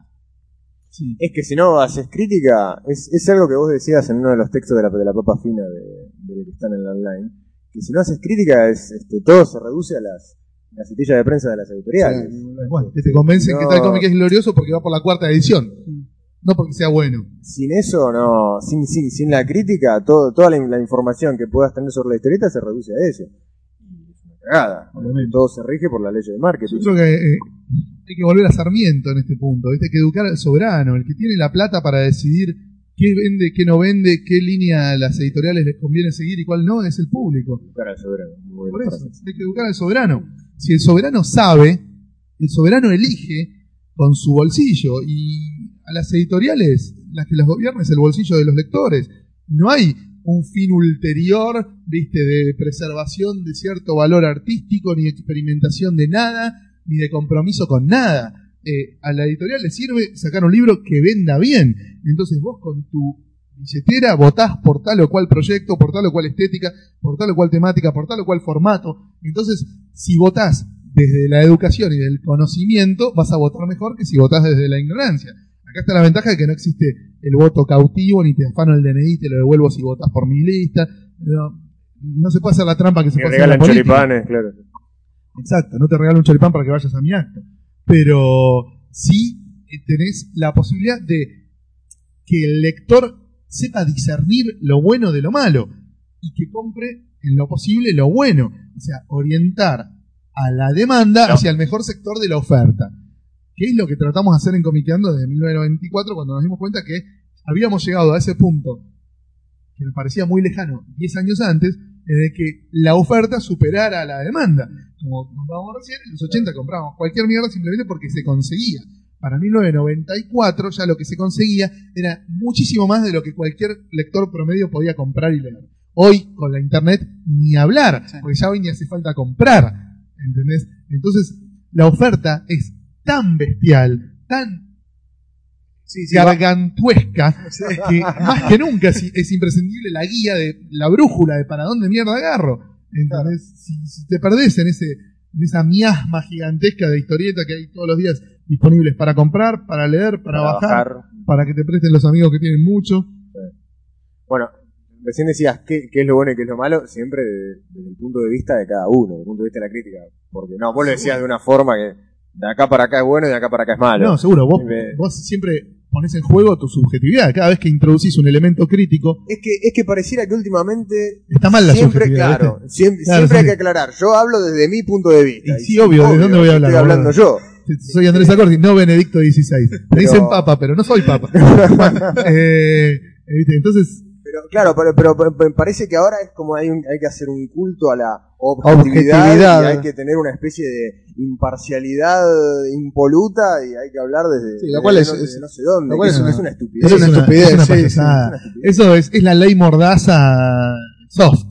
Sí.
Es que si no haces crítica, es, es algo que vos decías en uno de los textos de la, de la papa fina de, de lo que están en la online, que si no haces crítica, es, este, todo se reduce a las, las citillas de prensa de las editoriales.
Bueno, que te convencen que tal cómic es glorioso porque va por la cuarta edición. No porque sea bueno.
Sin eso, no, sin, sin, sin la crítica, todo, toda la, la información que puedas tener sobre la historieta se reduce a eso. Es una cagada.
Obviamente.
Todo se rige por la ley de marketing.
Yo creo que eh, hay que volver a Sarmiento en este punto. ¿viste? Hay que educar al soberano, el que tiene la plata para decidir qué vende, qué no vende, qué línea a las editoriales les conviene seguir y cuál no, es el público.
Cara de soberano,
Por eso, hay que educar al soberano. Si el soberano sabe, el soberano elige con su bolsillo y a las editoriales, las que las gobierna es el bolsillo de los lectores. No hay un fin ulterior, viste, de preservación de cierto valor artístico, ni de experimentación de nada, ni de compromiso con nada. Eh, a la editorial le sirve sacar un libro que venda bien. Entonces vos con tu billetera votás por tal o cual proyecto, por tal o cual estética, por tal o cual temática, por tal o cual formato. Entonces, si votás desde la educación y del conocimiento, vas a votar mejor que si votás desde la ignorancia. Acá está la ventaja de que no existe el voto cautivo, ni te afano el DNI, te lo devuelvo si votás por mi lista. No, no se puede hacer la trampa que se puede hacer la
regalan choripanes, claro.
Exacto, no te regalo un choripán para que vayas a mi acto. Pero sí eh, tenés la posibilidad de que el lector sepa discernir lo bueno de lo malo y que compre en lo posible lo bueno. O sea, orientar a la demanda
No.
hacia el mejor sector de la oferta. Que es lo que tratamos de hacer en Comiqueando desde 1994 cuando nos dimos cuenta que habíamos llegado a ese punto que nos parecía muy lejano 10 años antes, el que la oferta superara a la demanda. Como contábamos recién, en los 80 comprábamos cualquier mierda simplemente porque se conseguía. Para 1994 ya lo que se conseguía era muchísimo más de lo que cualquier lector promedio podía comprar y leer. Hoy, con la internet, ni hablar,
Sí.
porque ya hoy ni hace falta comprar. ¿Entendés? Entonces, la oferta es tan bestial, tan
Sí, sí, va-
gargantuesca, que más que nunca es, es imprescindible la guía de la brújula de para dónde mierda agarro. ¿Entendés? Si, si te perdés en ese en esa miasma gigantesca de historieta que hay todos los días disponibles para comprar, para leer, para, bajar, para que te presten los amigos que tienen mucho.
Bueno, recién decías qué, qué es lo bueno y qué es lo malo, siempre de- desde el punto de vista de cada uno, desde el punto de vista de la crítica. Porque no, vos lo decías de una forma que de acá para acá es bueno y de acá para acá es malo.
No, seguro, vos,
Me-
vos siempre pones en juego tu subjetividad. Cada vez que introducís un elemento crítico,
Es que, es que pareciera que últimamente
está mal la
siempre,
subjetividad.
claro,
¿viste?
siempre,
Claro,
siempre hay que aclarar. Yo hablo desde mi punto de vista.
Y sí, obvio, ¿de dónde voy a hablar,
Estoy hablando yo.
Soy Andrés Acordi, no Benedicto XVI. Me
Pero-
dicen papa, pero no soy papa. Eh, ¿viste? Entonces,
Pero claro, pero, pero, pero me parece que ahora es como hay, un- hay que hacer un culto a la objetividad,
Objetividad.
y hay que tener una especie de imparcialidad impoluta y hay que hablar desde,
Sí, lo
desde
cual es-
no,
es-
desde no sé dónde.
lo cual
que
es una-
es una estupidez.
es una estupidez,
es una
sí,
payasada.
sí, es una estupidez.
Eso es, es la ley mordaza soft.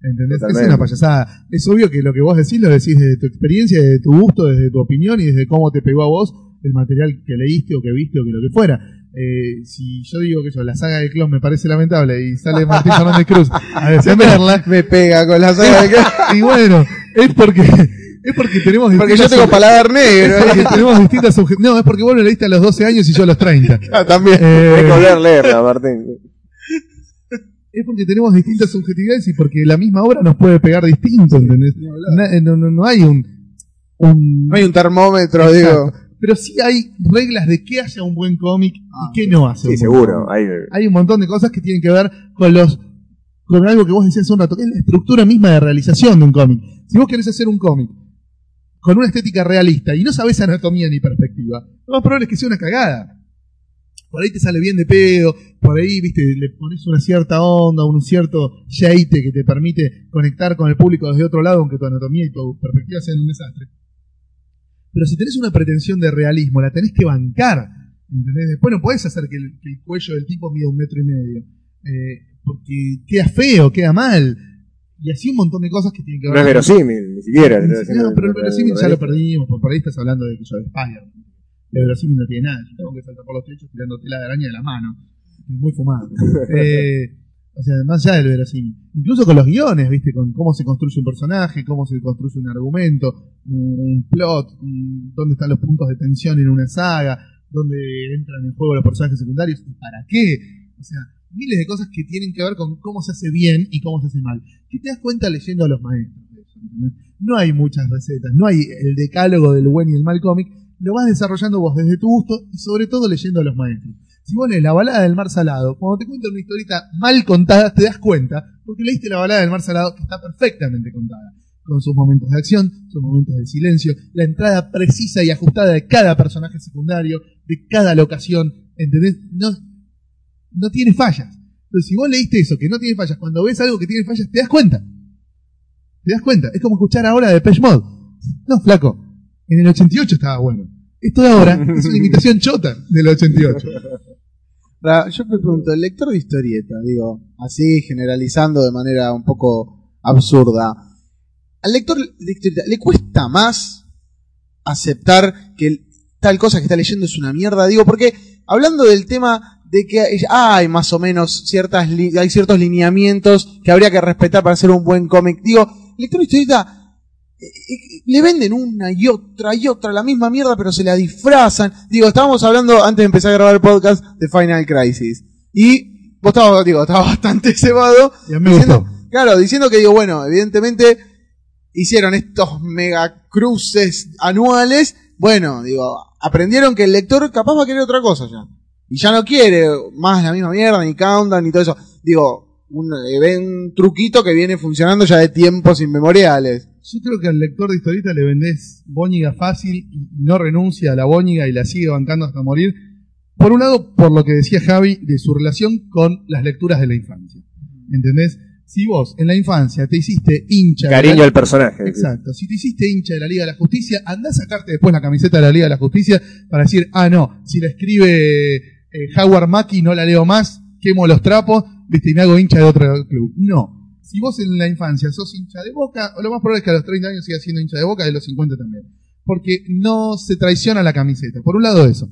¿Entendés?
Totalmente.
Es una payasada. Es obvio que lo que vos decís lo decís desde tu experiencia, desde tu gusto, desde tu opinión y desde cómo te pegó a vos el material que leíste o que viste o que lo que fuera. Eh, si yo digo que yo, la saga de Clon me parece lamentable y sale Martín Fernández Cruz a defenderla,
me pega con la saga de que-
y bueno, es porque, es porque tenemos
Porque yo tengo paladar negro.
es porque tenemos distintas No, es porque vos lo leíste a los 12 años y yo a los 30.
Ah, también.
Eh,
Hay que volver a leerla, Martín.
es porque tenemos distintas subjetividades y porque la misma obra nos puede pegar distinto, ¿entendés? Na- No, no, no hay un, un-
No hay un termómetro,
Exacto.
digo.
Pero sí hay reglas de qué hace un buen cómic y qué no hace
Sí,
un buen
seguro.
cómic.
Hay,
Hay un montón de cosas que tienen que ver con los con algo que vos decías hace un rato, que es la estructura misma de realización de un cómic. Si vos querés hacer un cómic con una estética realista y no sabés anatomía ni perspectiva, lo más probable es que sea una cagada. Por ahí te sale bien de pedo, por ahí, viste, le pones una cierta onda, un cierto shade que te permite conectar con el público desde otro lado, aunque tu anatomía y tu perspectiva sean un desastre. Pero si tenés una pretensión de realismo, la tenés que bancar. ¿entendés? Después no podés hacer que el, que el cuello del tipo mida un metro y medio. eh, porque queda feo, queda mal. Y así un montón de cosas que tienen que ver
no es verosímil, ni siquiera.
no,
Estoy haciendo-
pero el verosímil ya lo perdimos, por por ahí estás hablando de que yo de Spider. El verosímil no tiene nada, yo tengo que saltar por los techos tirando tela de araña de la mano. Es muy fumado. Eh, o sea, más allá del verosímil. Incluso con los guiones, ¿viste? Con cómo se construye un personaje, cómo se construye un argumento, un, plot, un- dónde están los puntos de tensión en una saga, dónde entran en juego los personajes secundarios y para qué. O sea, miles de cosas que tienen que ver con cómo se hace bien y cómo se hace mal. ¿Qué te das cuenta leyendo a los maestros? ¿entendés? No hay muchas recetas, no hay el decálogo del buen y el mal cómic, lo vas desarrollando vos desde tu gusto y sobre todo leyendo a los maestros. Si vos lees la balada del mar salado, cuando te cuentan una historieta mal contada, te das cuenta, porque leíste la balada del mar salado que está perfectamente contada, con sus momentos de acción, sus momentos de silencio, la entrada precisa y ajustada de cada personaje secundario, de cada locación, ¿entendés? No, no tiene fallas. Entonces, si vos leíste eso, que no tiene fallas, cuando ves algo que tiene fallas, te das cuenta. Te das cuenta. Es como escuchar ahora de Mode. No, flaco. En el 88 estaba bueno. Esto de ahora es una imitación chota del 88.
Yo me pregunto, el lector de historieta, digo, así generalizando de manera un poco absurda, al lector de historieta, ¿le cuesta más aceptar que tal cosa que está leyendo es una mierda? Digo, porque hablando del tema de que hay- más o menos ciertas hay ciertos lineamientos que habría que respetar para hacer un buen cómic, digo, el lector de historieta le venden una y otra y otra la misma mierda, pero se la disfrazan. Digo, estábamos hablando antes de empezar a grabar el podcast de Final Crisis. Y vos estabas, digo, estabas bastante cebado. Diciendo, claro, diciendo que digo, bueno, evidentemente hicieron estos mega cruces anuales. Bueno, digo, aprendieron que el lector capaz va a querer otra cosa ya. Y ya no quiere más la misma mierda, ni countdown, ni todo eso. Digo, un, ven un truquito que viene funcionando ya de tiempos inmemoriales.
Yo creo que al lector de historieta le vendés bóñiga fácil y no renuncia a la bóñiga y la sigue bancando hasta morir. Por un lado, por lo que decía Javi de su relación con las lecturas de la infancia. ¿Entendés? Si vos en la infancia te hiciste hincha. de
Cariño
la-
al personaje.
Exacto. Si te hiciste hincha de la Liga de la Justicia, andá a sacarte después la camiseta de la Liga de la Justicia para decir, ah, no, si la escribe eh, Howard Mackie no la leo más, quemo los trapos, viste, y me hago hincha de otro club. No. Si vos en la infancia sos hincha de boca, lo más probable es que a los 30 años sigas siendo hincha de boca y a los 50 también. Porque no se traiciona la camiseta. Por un lado eso.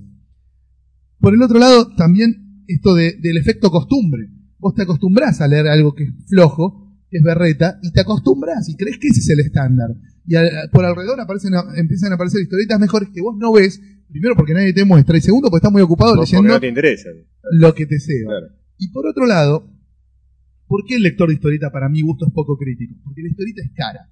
Por el otro lado, también esto de- del efecto costumbre. Vos te acostumbrás a leer algo que es flojo, que es berreta, y te acostumbras y crees que ese es el estándar. Y por alrededor aparecen, empiezan a aparecer historietas mejores que vos no ves, primero porque nadie te muestra, y segundo porque estás muy ocupado
Porque
leyendo
no te interesa.
lo que te sea.
Claro.
Y por otro lado, ¿por qué el lector de historieta para mi gusto es poco crítico? Porque la historieta es cara.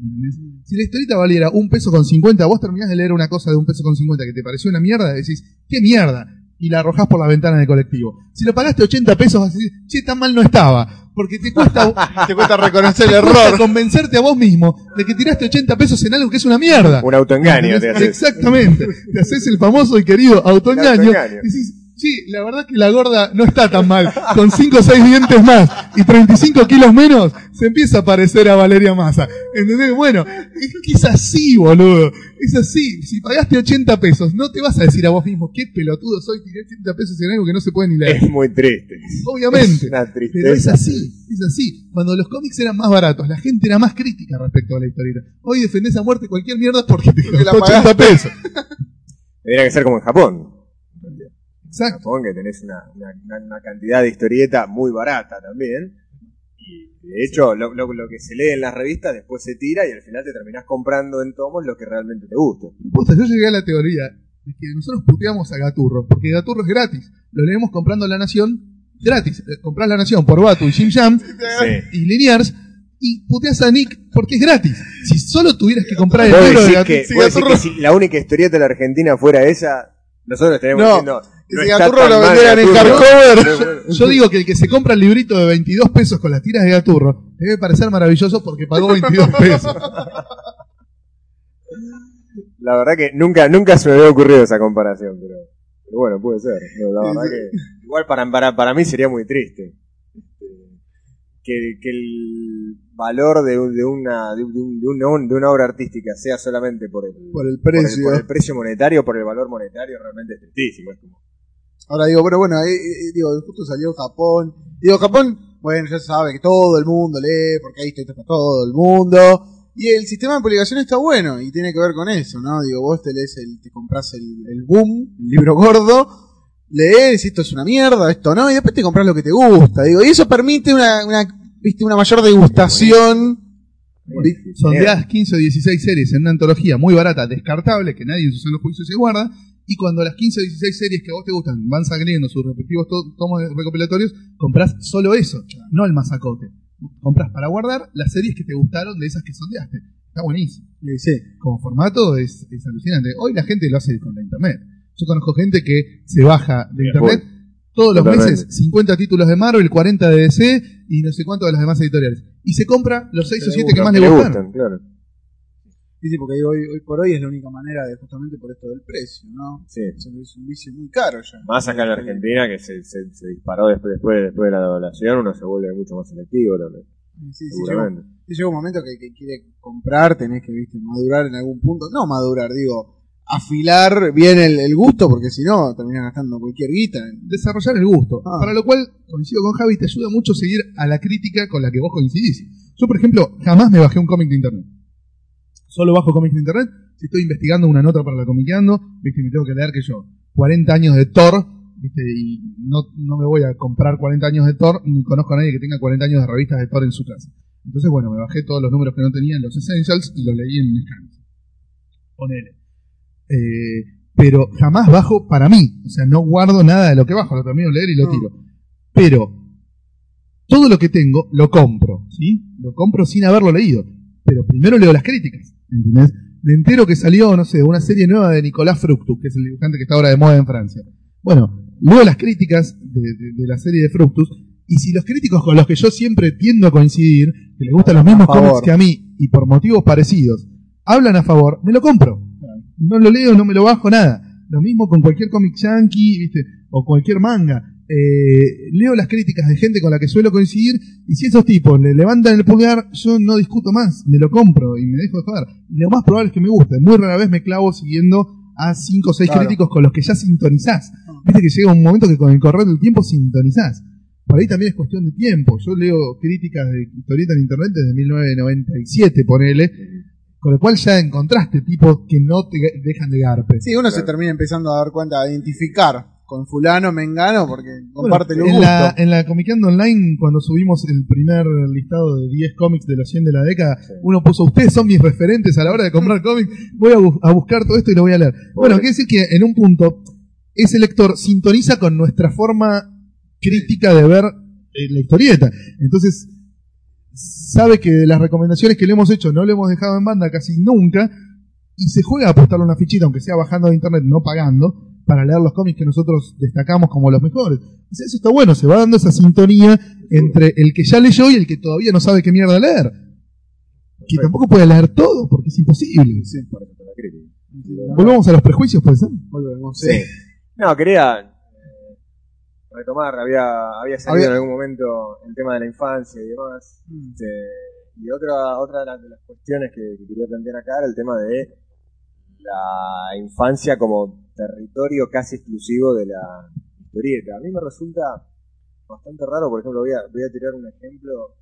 ¿Entendés? Si la historieta valiera un peso con 50, vos terminás de leer una cosa de un peso con 50 que te pareció una mierda, decís, ¿qué mierda? Y la arrojás por la ventana del colectivo. Si lo pagaste 80 pesos, vas a decir, che, tan mal no estaba. Porque te cuesta,
Te cuesta reconocer el
te cuesta
error.
convencerte a vos mismo de que tiraste 80 pesos en algo que es una mierda.
Un autoengaño te haces.
Exactamente. Te haces el famoso y querido autoengaño.
Autoengaño.
Decís, sí, la verdad que la gorda no está tan mal. Con 5 o 6 dientes más y 35 kilos menos, se empieza a parecer a Valeria Massa. ¿Entendés? Bueno, es que es así, boludo. Es así. Si pagaste 80 pesos, no te vas a decir a vos mismo, qué pelotudo soy, tiré 80 pesos en algo que no se puede ni leer.
Es muy triste.
Obviamente.
Es una
Pero es así, es así. Cuando los cómics eran más baratos, la gente era más crítica respecto a la historieta. Hoy defendés a muerte cualquier mierda porque te
Porque la
costó 80 pesos.
Tendría que ser como en Japón.
Exacto.
Japón, que tenés una, una- cantidad de historieta muy barata también. Y de hecho, lo, lo- lo que se lee en las revistas después se tira y al final te terminás comprando en tomos lo que realmente te gusta.
Posta, yo llegué a la teoría de que nosotros puteamos a Gaturro, porque Gaturro es gratis. Lo leemos comprando La Nación gratis. Eh, Comprás La Nación por Batu y Jim Jam
Sí.
y Linears y puteas a Nick porque es gratis. Si solo tuvieras que comprar el libro de
decís,
Gat-
que,
sí, Gaturro-
que si la única historieta de la Argentina fuera esa, nosotros estaríamos
No,
diciendo.
Si
está
Gaturro lo vendieran en
Gaturro".
hardcover.
Yo digo que el que se compra el librito de 22 pesos con las tiras de Gaturro debe parecer maravilloso porque pagó 22 pesos.
La verdad que nunca, nunca se me había ocurrido esa comparación, pero, pero bueno, puede ser. No, La verdad que igual para, para, para mí sería muy triste. Este, Que, que el valor de, un- de una, de, un- de un- de una, obra artística sea solamente por el,
Por el
por el-
precio.
por el precio monetario, por el valor monetario, realmente es tristísimo. Es como,
Ahora digo, pero bueno, eh, digo, justo salió Japón. Digo, Japón, bueno, ya sabe que todo el mundo lee, porque ahí está para todo el mundo. Y el sistema de publicación está bueno, y tiene que ver con eso, ¿no? Digo, vos te lees el, te compras el, el boom, el libro gordo, lees, esto es una mierda, esto no, y después te compras lo que te gusta. Digo, y eso permite una, una, viste, una mayor degustación.
Sondeás 15 o 16 series en una antología muy barata, descartable, que nadie en su sano juicio se guarda, y cuando las 15 o 16 series que a vos te gustan van saliendo sus respectivos to- tomos recopilatorios, comprás solo eso, no el masacote. Comprás para guardar las series que te gustaron de esas que sondeaste. Está buenísimo.
Sí.
Como formato es, es alucinante. Hoy la gente lo hace con la internet. Yo conozco gente que se baja de internet todos los
Totalmente.
meses 50 títulos de Marvel, 40 de DC y no sé cuánto de las demás editoriales. Y se compra los 6 o
le
7 que más le
le
gustan.
gustan, claro.
Sí, sí, porque hoy, hoy por hoy es la única manera de, justamente por esto del precio, ¿no?
Sí.
O sea, es un vicio muy caro ya.
Más acá en la Argentina, que se, se, se disparó después, después, después de la devaluación, uno se vuelve mucho más selectivo también,
Sí, sí, llega,
seguramente.
sí, llega un momento que, que quiere comprar, tenés que viste, madurar en algún punto. No madurar, digo, afilar bien el, el gusto, porque si no, terminás gastando cualquier guita.
Desarrollar el gusto.
Ah.
Para lo cual, coincido con Javi, te ayuda mucho seguir a la crítica con la que vos coincidís. Yo, por ejemplo, jamás me bajé un cómic de internet. Solo bajo cómics de internet si estoy investigando una nota para la comiqueando, viste, me tengo que leer que yo, 40 años de Thor, viste, y no, no me voy a comprar 40 años de Thor, ni conozco a nadie que tenga 40 años de revistas de Thor en su casa. Entonces, bueno, me bajé todos los números que no tenía en los Essentials y los leí en un scan. Ponele. Eh, pero jamás bajo para mí. O sea, no guardo nada de lo que bajo, lo termino de leer y lo
No.
tiro. Pero todo lo que tengo lo compro, ¿sí? Lo compro sin haberlo leído. Pero primero leo las críticas, ¿entendés? Me entero que salió, no sé, una serie nueva de Nicolás Fructus, que es el dibujante que está ahora de moda en Francia. Bueno, leo las críticas de, de- de la serie de Fructus, y si los críticos con los que yo siempre tiendo a coincidir, que les gustan los mismos cómics que a mí, y por motivos parecidos, hablan a favor, me lo compro. No lo leo, no me lo bajo, nada. Lo mismo con cualquier cómic yankee, ¿viste? O cualquier manga. Eh, leo las críticas de gente con la que suelo coincidir y si esos tipos le levantan el pulgar, yo no discuto más, me lo compro y me dejo de joder. Lo más probable es que me guste. Muy rara vez me clavo siguiendo a cinco o seis
Claro.
críticos con los que ya sintonizás. Viste que llega un momento que con el correr del tiempo sintonizás. Por ahí también es cuestión de tiempo. Yo leo críticas de historieta en internet desde 1997, ponele, con lo cual ya encontraste tipos que no te dejan de garpe.
Sí, uno se termina empezando a dar cuenta, a identificar con fulano, mengano, porque comparte
Bueno, en la,
gustos.
en la Comiqueando Online, cuando subimos el primer listado de 10 cómics de los 100 de la década, uno puso, ustedes son mis referentes a la hora de comprar cómics, voy a, bu- a buscar todo esto y lo voy a leer. Bueno, quiere decir que en un punto, ese lector sintoniza con nuestra forma crítica de ver eh, la historieta. Entonces, sabe que de las recomendaciones que le hemos hecho no le hemos dejado en banda casi nunca, y se juega a apostarle una fichita, aunque sea bajando de internet, no pagando, para leer los cómics que nosotros destacamos como los mejores. O sea, eso está bueno, se va dando esa sintonía entre el que ya leyó y el que todavía no sabe qué mierda leer. Que tampoco puede leer todo, porque es imposible.
Eso está la crítica.
Volvamos a los prejuicios, pues. ¿eh?
Volvemos,
Sí.
sí.
No, quería eh, retomar, había, había salido
Había-
en algún momento el tema de la infancia y demás.
Mm.
Este, y otra, otra de las, de las cuestiones que, que quería plantear acá era el tema de la infancia como territorio casi exclusivo de la historieta. A mí me resulta bastante raro, por ejemplo, voy a, voy a tirar un ejemplo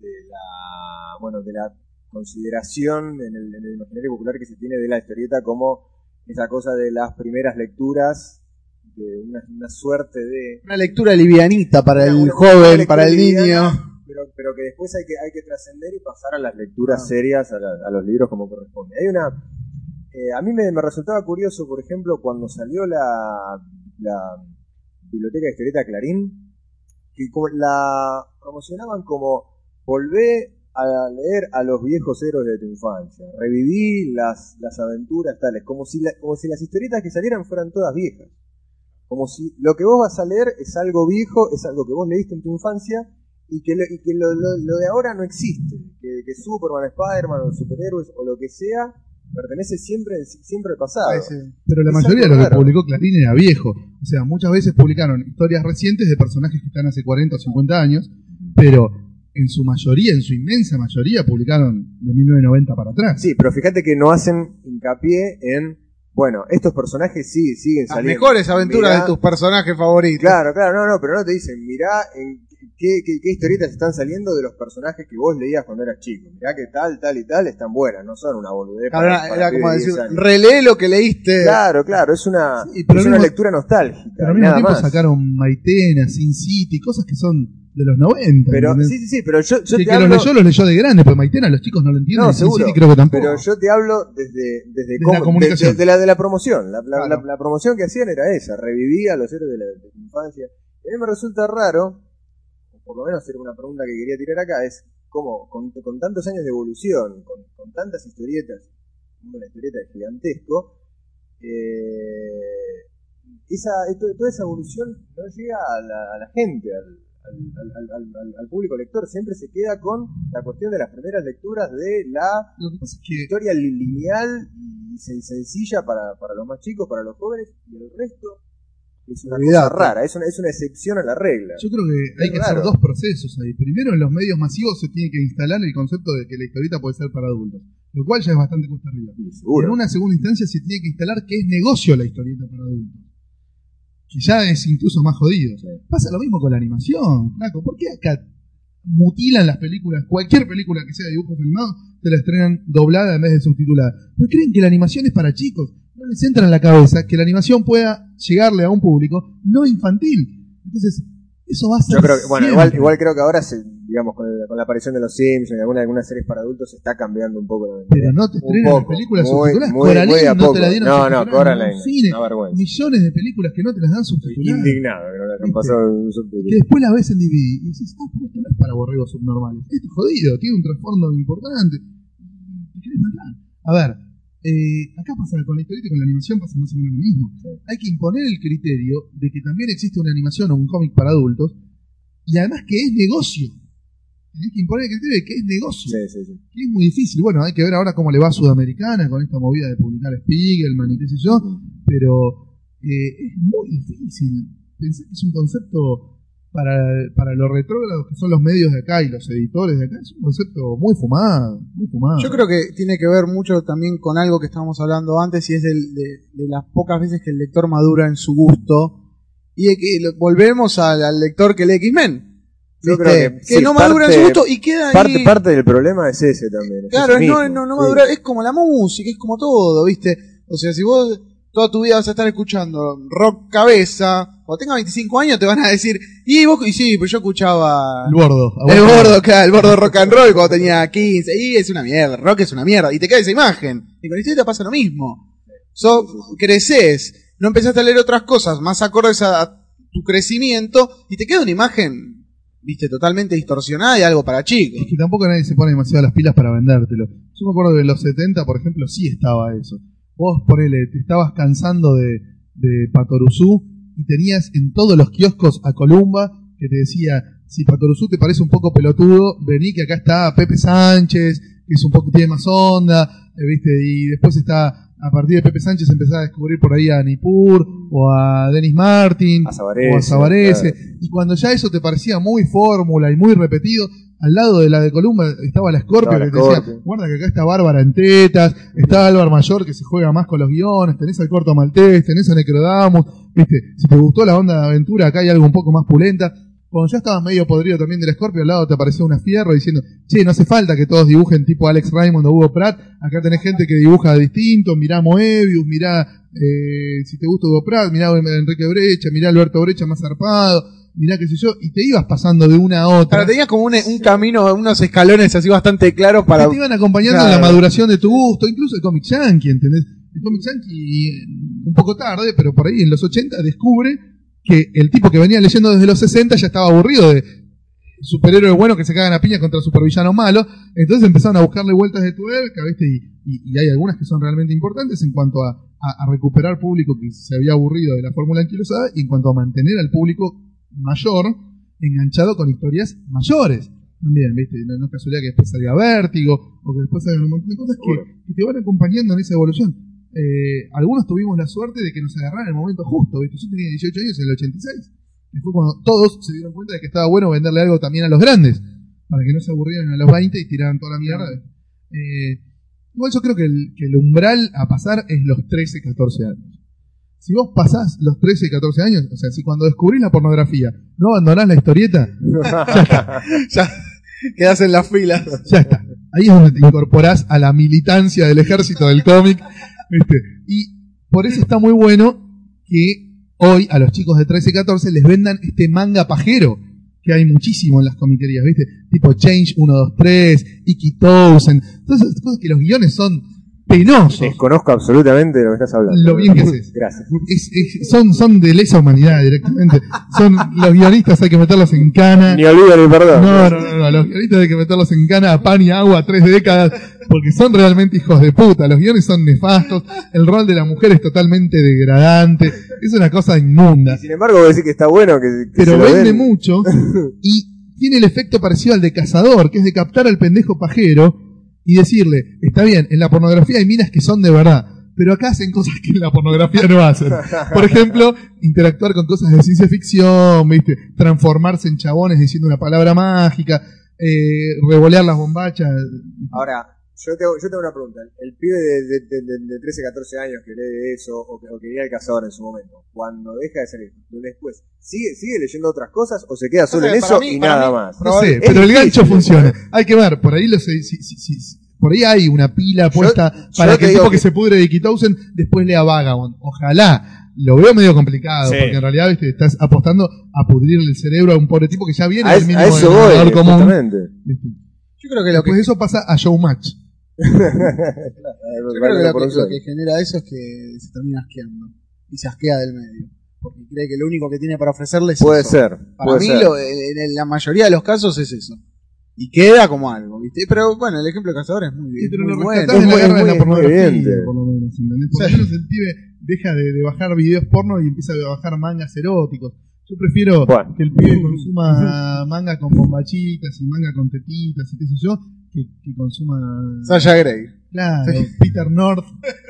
de la, bueno, de la consideración en el, en el imaginario popular que se tiene de la historieta como esa cosa de las primeras lecturas, de una, una suerte de
Una lectura livianita para el
una-
joven, para el
liviana,
niño.
pero, pero que después hay que, hay que trascender y pasar a las lecturas
Ah.
serias, a, la- a los libros como corresponde. Hay una, eh, a mí me, resultaba curioso, por ejemplo, cuando salió la, la biblioteca de historieta Clarín, que la promocionaban como volvé a leer a los viejos héroes de tu infancia, reviví las, las aventuras tales, como si, la- como si las historietas que salieran fueran todas viejas. Como si lo que vos vas a leer es algo viejo, es algo que vos leíste en tu infancia y que lo, y que lo, lo- lo de ahora no existe. Que, Superman, Spider-Man o superhéroes o lo que sea pertenece siempre, siempre al pasado.
Sí, sí.
Pero la
Es
mayoría de lo que
raro.
publicó Clarín era viejo. O sea, muchas veces publicaron historias recientes de personajes que están hace 40 o 50 años, pero en su mayoría, en su inmensa mayoría, publicaron de 1990 para atrás.
Sí, pero fíjate que no hacen hincapié en, bueno, estos personajes sí siguen
Las
saliendo.
mejores aventuras
Mirá-
de tus personajes favoritos.
Claro, claro, no, no, pero no te dicen, mirá en qué, qué, qué historietas están saliendo de los personajes que vos leías cuando eras chico. Mirá que tal, tal y tal están buenas, no son una boludez.
Claro,
para-
era,
para
era
pibes
como
de
decir,
10 años.
relee lo que leíste.
Claro, claro, es una,
Sí, pero
es una lectura nostálgica.
Pero al mismo
nada
tiempo
más.
sacaron Maitena, Sin City, cosas que son de los 90.
Pero, sí, sí, sí, pero yo, te
que
hablo,
los leyó, los leyó de grande, pues Maitena los chicos no lo entienden.
No, seguro.
City creo que tampoco.
pero yo te hablo desde, desde,
De
cómo-
la comunicación.
de- de la, de la promoción. La, la-
Claro.
la- la promoción que hacían era esa, revivía a los héroes de, la, de infancia. A mí me resulta raro, por lo menos era una pregunta que quería tirar acá, es cómo con, con tantos años de evolución, con, con tantas historietas, una historieta es gigantesco, eh, esa, toda esa evolución no llega a la, a la gente, al, al- público lector, siempre se queda con la cuestión de las primeras lecturas de la
es que
historia li- lineal y sen- sencilla para, para los más chicos, para los jóvenes, y el resto es una
Olvidate.
cosa rara, es una, es una excepción a la regla.
Yo creo que hay
Es
que
raro.
hacer dos procesos ahí. Primero, en los medios masivos se tiene que instalar el concepto de que la historieta puede ser para adultos, lo cual ya es bastante cuesta arriba.
Sí,
en una segunda instancia se tiene que instalar que es negocio la historieta para adultos. Que ya es incluso más jodido. Pasa lo mismo con la animación, flaco. ¿Por qué acá mutilan las películas? Cualquier película que sea de dibujos animados, te la estrenan doblada en vez de subtitulada. ¿No creen que la animación es para chicos? No les entra en la cabeza que la animación pueda llegarle a un público no infantil. Entonces, eso va a ser.
Yo creo que, bueno, igual, igual creo que ahora, se, digamos, con, el- con la aparición de los Simpsons y alguna- algunas series para adultos, se está cambiando un poco la
Pero no te estrenan las películas
muy-
subtituladas.
muy-
Coraline
muy de a
no te la dieron
No, no,
en
Coraline,
cine. Millones de películas que no te las dan subtituladas.
indignado que no hayan pasado un subtítulo.
que después la ves en DVD y dices, ah, pero esto no es para borregos subnormales. Esto es jodido, tiene un trasfondo importante. ¿Te querés matar? A ver, eh, acá pasa con la historieta y con la animación pasa más o menos lo mismo. Hay que imponer el criterio de que también existe una animación o un cómic para adultos y además que es negocio. Tenés que imponer el criterio de que es negocio.
Sí, sí, sí.
que es muy difícil. Bueno, hay que ver ahora cómo le va a Sudamericana con esta movida de publicar Spiegelman y qué sé yo, pero eh, es muy difícil pensé que es un concepto para, para los retrógrados que son los medios de acá y los editores de acá, es un concepto muy fumado, muy fumado.
Yo creo que tiene que ver mucho también con algo que estábamos hablando antes y es del- de, de las pocas veces que el lector madura en su gusto y de que volvemos al, al lector que lee X-Men.
Yo
¿viste?
creo que sí,
no madura en su gusto y queda ahí.
Parte, parte del problema es ese también. es
Claro,
ese
es no,
mismo,
no, no
sí.
madura, es como la música, es como todo, ¿viste? O sea, si vos toda tu vida vas a estar escuchando rock cabeza, cuando tengas 25 años te van a decir, y vos, y sí, pues yo escuchaba
el bordo.
el bordo, claro, el bordo rock and roll cuando tenía 15, y es una mierda, rock es una mierda, y te queda esa imagen. Y con la historia te pasa lo mismo. So, creces, no empezaste a leer otras cosas más acordes a, a tu crecimiento, y te queda una imagen, viste, totalmente distorsionada y algo para chicos.
Es que tampoco nadie se pone demasiado las pilas para vendértelo. Yo me acuerdo que en los 70, por ejemplo, sí estaba eso. Vos, ponele, te estabas cansando de, de Patoruzú y tenías en todos los kioscos a Columba que te decía, si Patoruzú te parece un poco pelotudo, vení que acá está Pepe Sánchez, que es un poco, tiene más onda, eh, ¿viste? Y después está, a partir de Pepe Sánchez empezás a descubrir por ahí a Nipur, o a Denis Martin,
A Sabarese,
o a Sabarese.
claro.
Y cuando ya eso te parecía muy fórmula y muy repetido, al lado de la de Columba estaba la Scorpio
Estaba
que te decía, guarda que acá está Bárbara en tetas, está Álvaro Mayor que se juega más con los guiones, tenés al Corto Maltés, tenés a Necrodamus, viste, si te gustó la onda de aventura, acá hay algo un poco más pulenta. Cuando ya estabas medio podrido también del Scorpio, al lado te aparecía una fierro diciendo, che, no hace falta que todos dibujen tipo Alex Raymond o Hugo Pratt, acá tenés gente que dibuja distinto, mirá Moebius, mirá, eh, si te gusta Hugo Pratt, mirá Enrique Brecha, mirá Alberto Brecha más zarpado, mirá qué sé yo, y te ibas pasando de una a otra.
Claro, tenías como un, un camino, unos escalones así bastante claros para...
que te iban acompañando en la maduración de tu gusto, incluso el Comic Yankee, ¿entendés? El Comic Yankee, eh, un poco tarde, pero por ahí en los 80 descubre que el tipo que venía leyendo desde los 60 ya estaba aburrido de superhéroes buenos que se cagan a piña contra supervillanos malos, entonces empezaron a buscarle vueltas de tuerca, ¿viste? Y, y- y hay algunas que son realmente importantes en cuanto a, a- a recuperar público que se había aburrido de la fórmula anquilosada y en cuanto a mantener al público mayor enganchado con historias mayores. También, ¿viste? No, es casualidad que después salga Vértigo o que después salgan un montón de cosas que, que te van acompañando en esa evolución. Eh, algunos tuvimos la suerte de que nos agarraran en el momento justo, ¿viste? Yo tenía 18 años en el 86. Y fue cuando todos se dieron cuenta de que estaba bueno venderle algo también a los grandes, para que no se aburrieran a los 20 y tiraran toda la mierda. Eh, igual yo creo que el, que el umbral a pasar es los 13, 14 años. Si vos pasás los 13, 14 años, o sea, si cuando descubrís la pornografía no abandonás la historieta,
ya quedas en las filas.
ya está. Ahí es donde te incorporás a la militancia del ejército del cómic. ¿viste? Y por eso está muy bueno que hoy a los chicos de 13 y 14 les vendan este manga pajero, que hay muchísimo en las comiquerías, ¿viste? Tipo Change 123, Iki Towson, todas esas cosas que los guiones son penosos.
Desconozco absolutamente de lo que estás hablando.
Lo bien que haces.
Gracias.
Es- es- son, son de lesa humanidad directamente. Son los guionistas hay que meterlos en cana.
Ni olvido ni perdón.
No, no, no, no, los guionistas hay que meterlos en cana a pan y agua tres décadas, porque son realmente hijos de puta, los guiones son nefastos, el rol de la mujer es totalmente degradante, es una cosa inmunda,
Sin embargo, voy a decir que está bueno que, que
pero
se lo
vende
den.
mucho y tiene el efecto parecido al de cazador, que es de captar al pendejo pajero y decirle, está bien, en la pornografía hay minas que son de verdad, pero acá hacen cosas que en la pornografía no hacen. Por ejemplo, interactuar con cosas de ciencia ficción, ¿viste? transformarse en chabones diciendo una palabra mágica, eh, revolear las bombachas.
Ahora, yo tengo, yo tengo una pregunta. El pibe de, de, de, de- de 13, 14 años que lee eso, o que, o que leía El Cazador en su momento, cuando deja de ser eso, después, ¿sigue, ¿sigue leyendo otras cosas o se queda solo
sea,
en eso
mí-
y nada
mí-
más?
No sé,
Es
pero el gancho funciona. Hay que ver, por ahí, los, si- si- si- si- por ahí hay una pila puesta para
yo
que el tipo que,
que-
se pudre de Kitausen después lea Vagabond. Ojalá. Lo veo medio complicado,
Sí.
porque en realidad ¿viste? estás apostando a pudrirle el cerebro a un pobre tipo que ya viene
A,
del
es-
mínimo
a eso voy,
común.
Yo creo que lo que,
eso pasa a Showmatch.
Yo creo que
Vale,
lo que- lo que genera eso es que se termina asqueando y se asquea del medio. Porque cree que lo único que tiene para ofrecerle es
Puede
eso.
ser.
Para
puede
mí,
ser.
lo- en, en la mayoría de los casos es eso. Y queda como algo, ¿viste? Pero bueno, el ejemplo de Cazador es muy,
Sí, pero
muy
lo
bueno.
Es muy-
de
muy-
por lo menos, ¿entendés? Por lo menos el pibe deja de, de bajar videos porno y empieza a bajar mangas eróticos. Yo prefiero
Bueno.
que el pibe consuma manga con bombachitas y manga con tetitas y qué sé yo, que, que consuma...
Sasha Grey.
Claro, Peter North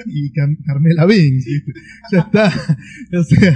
y Cam- Carmela Bing. ¿viste? Ya está. O sea,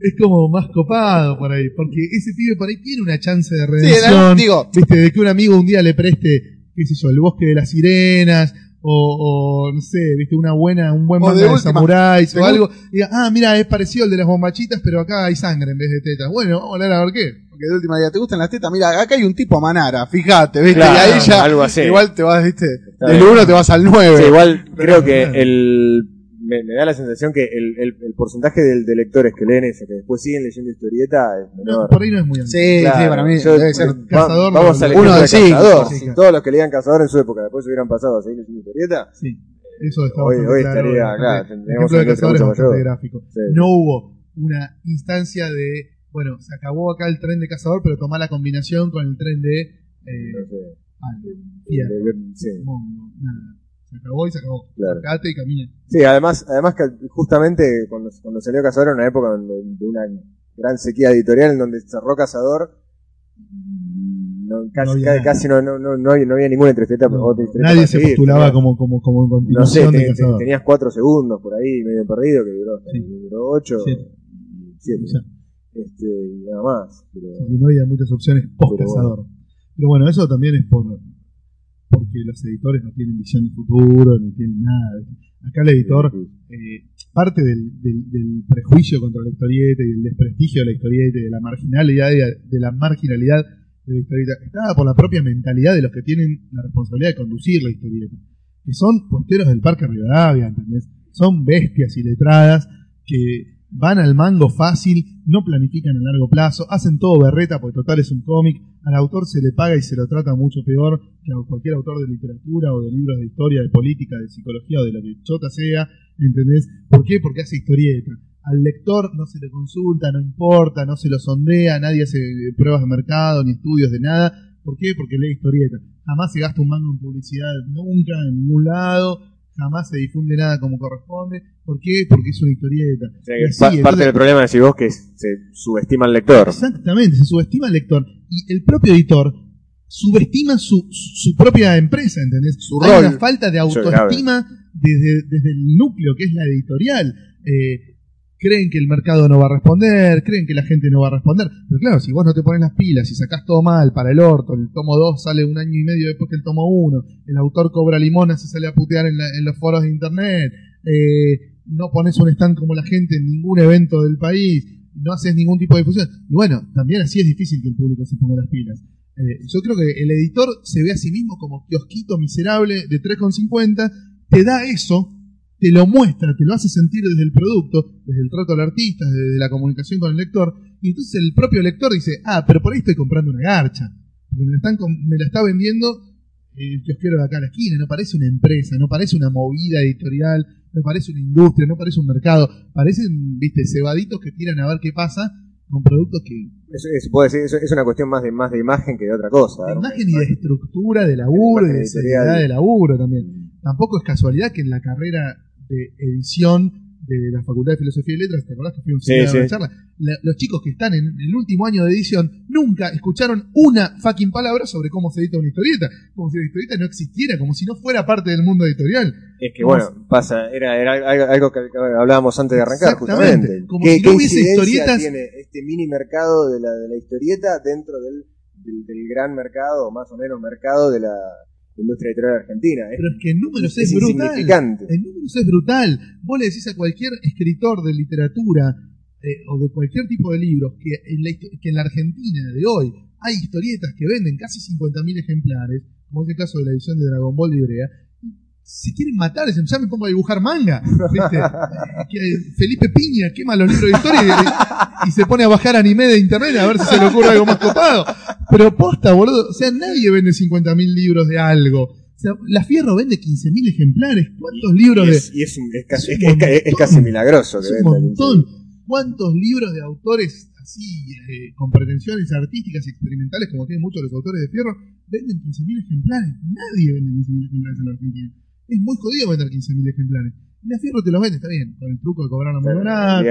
es como más copado por ahí. Porque ese pibe por ahí tiene una chance de
Sí,
redención.
era- digo,
¿Viste? De que un amigo un día le preste, qué sé yo, el bosque de las sirenas. O, o, no sé, viste, una buena, un buen manga
de
de, samuráis o algo. Y diga, ah, mira, es parecido al de las bombachitas, pero acá hay sangre en vez de tetas. Bueno, vamos a hablar a ver qué.
porque de última día, ¿te gustan las tetas? Mira, acá hay un tipo a Manara, fíjate, ¿viste?
Claro,
y ahí ya,
algo así.
igual te vas, ¿viste?
Está
Del
bien.
1 te vas al 9.
Sí, igual creo que
claro.
el. Me, me da la sensación que el, el, el porcentaje de, lectores que leen eso, que después siguen leyendo historieta, es
No,
menor.
por ahí no es muy alto.
Sí,
Claro,
sí, para mí
yo-
debe ser.
va-
Cazador,
vamos
no,
al
uno
de
Cazador.
sí, claro.
todos los que leían Cazador en su época después hubieran pasado a seguir leyendo historieta,
Sí, eso está
Hoy- hoy
claro.
estaría,
bastante-
claro,
el
tendríamos
ejemplo de
una industria
cazadores es bastante gráfico.
Sí.
No hubo una instancia de, bueno, se acabó acá el tren de cazador, pero tomá la combinación con el tren de eh,
no sé,
algo,
de-
fierro,
de- sí.
mongo, nada. Se acabó y se acabó.
Claro.
Acate y camina.
Sí, además, además que justamente cuando, cuando salió Cazador era una época donde, de una gran sequía editorial en donde cerró Cazador, mm, no, casi,
había
casi no, no, no, no había, no había ninguna entrevista
No, nadie se
seguir.
postulaba como, como, como
No sé,
continuación de
te-
cazador.
tenías cuatro segundos por ahí, medio perdido, que duró,
Sí.
duró ocho,
Siete.
y siete,
O sea,
este, y nada más. Pero,
y no había muchas opciones post cazador. Pero bueno, eso también es por porque los editores no tienen visión de futuro, ni tienen nada. Acá el editor eh, parte del, del- del prejuicio contra la historieta y del desprestigio de la historieta y de la marginalidad de la marginalidad de la historieta está por la propia mentalidad de los que tienen la responsabilidad de conducir la historieta que son posteros del Parque Rivadavia ¿entendés? son bestias iletradas que van al mango fácil no planifican a largo plazo hacen todo berreta porque total es un cómic al autor se le paga y se lo trata mucho peor que a cualquier autor de literatura o de libros de historia, de política, de psicología o de lo que chota sea, ¿entendés? ¿Por qué? Porque hace historieta. Al lector no se le consulta, no importa, no se lo sondea, nadie hace pruebas de mercado ni estudios de nada. ¿Por qué? Porque lee historieta. Jamás se gasta un mango en publicidad, nunca, en ningún lado. Jamás se difunde nada como corresponde. ¿Por qué? Porque es una historieta.
o sea,
así,
pa-
entonces-
parte del problema, decís vos, que se subestima al lector.
Exactamente, se subestima al lector. Y el propio editor subestima su, su propia empresa, ¿entendés?
Su
Hay
rol.
una falta de autoestima desde, desde el núcleo, que es la editorial. Eh, creen que el mercado no va a responder, creen que la gente no va a responder. Pero claro, si vos no te pones las pilas y sacás todo mal para el orto, el tomo 2 sale un año y medio después que el tomo 1, el autor cobra limonas y sale a putear en, la- en los foros de internet, eh, no pones un stand como la gente en ningún evento del país, no haces ningún tipo de difusión. Y bueno, también así es difícil que el público se ponga las pilas. Eh, yo creo que el editor se ve a sí mismo como kiosquito miserable de 3,50, te da eso, te lo muestra, te lo hace sentir desde el producto, desde el trato al artista, desde la comunicación con el lector, y entonces el propio lector dice, ah, pero por ahí estoy comprando una garcha, porque me la, están, me la está vendiendo el kiosquero de acá a la esquina, no parece una empresa, no parece una movida editorial, no parece una industria, no parece un mercado, parecen, viste, cebaditos que tiran a ver qué pasa con productos que
Es, es- puedo decir, es, es una cuestión más de, más de imagen que de otra cosa.
de imagen y de estructura de laburo de
editorial.
seriedad de laburo también. Tampoco es casualidad que en la carrera de edición de la Facultad de Filosofía y Letras, ¿te acordás que fuimos
Sí,
a una
sí.
charla? La- los chicos que están en el último año de edición nunca escucharon una fucking palabra sobre cómo se edita una historieta, como si la historieta no existiera, como si no fuera parte del mundo editorial.
Es que bueno, pasa, era, era algo, algo que hablábamos antes de arrancar,
Exactamente.
justamente.
Como
¿Qué,
si no
qué
hubiese historietas-
tiene este mini mercado de la, de la historieta dentro del, del, del gran mercado, o más o menos mercado de la industria editorial argentina? Es,
Pero es que en números es,
es
brutal. En números es brutal. Vos le decís a cualquier escritor de literatura eh, o de cualquier tipo de libros que en, la, que en la Argentina de hoy hay historietas que venden casi 50.000 ejemplares, como es el caso de la edición de Dragon Ball de Ibrea, se quieren matar, dicen, ya me pongo a dibujar manga. ¿viste? Felipe Piña quema los libros de historia y, y se pone a bajar anime de internet a ver si se le ocurre algo más copado. Pero posta, boludo. O sea, nadie vende 50.000 libros de algo. O sea, la Fierro vende 15.000 ejemplares. ¿Cuántos libros
y
de.?
es, y es, un- es casi,
es un
es
montón.
casi milagroso que
un montón. ¿Cuántos libros de autores así, eh, con pretensiones artísticas y experimentales, como tienen muchos de los autores de Fierro, venden 15.000 ejemplares? Nadie vende 15.000 ejemplares en la Argentina. Es muy jodido vender 15.000 ejemplares. Y la Fierro te los vende, está bien, con el truco de cobrarla muy barata.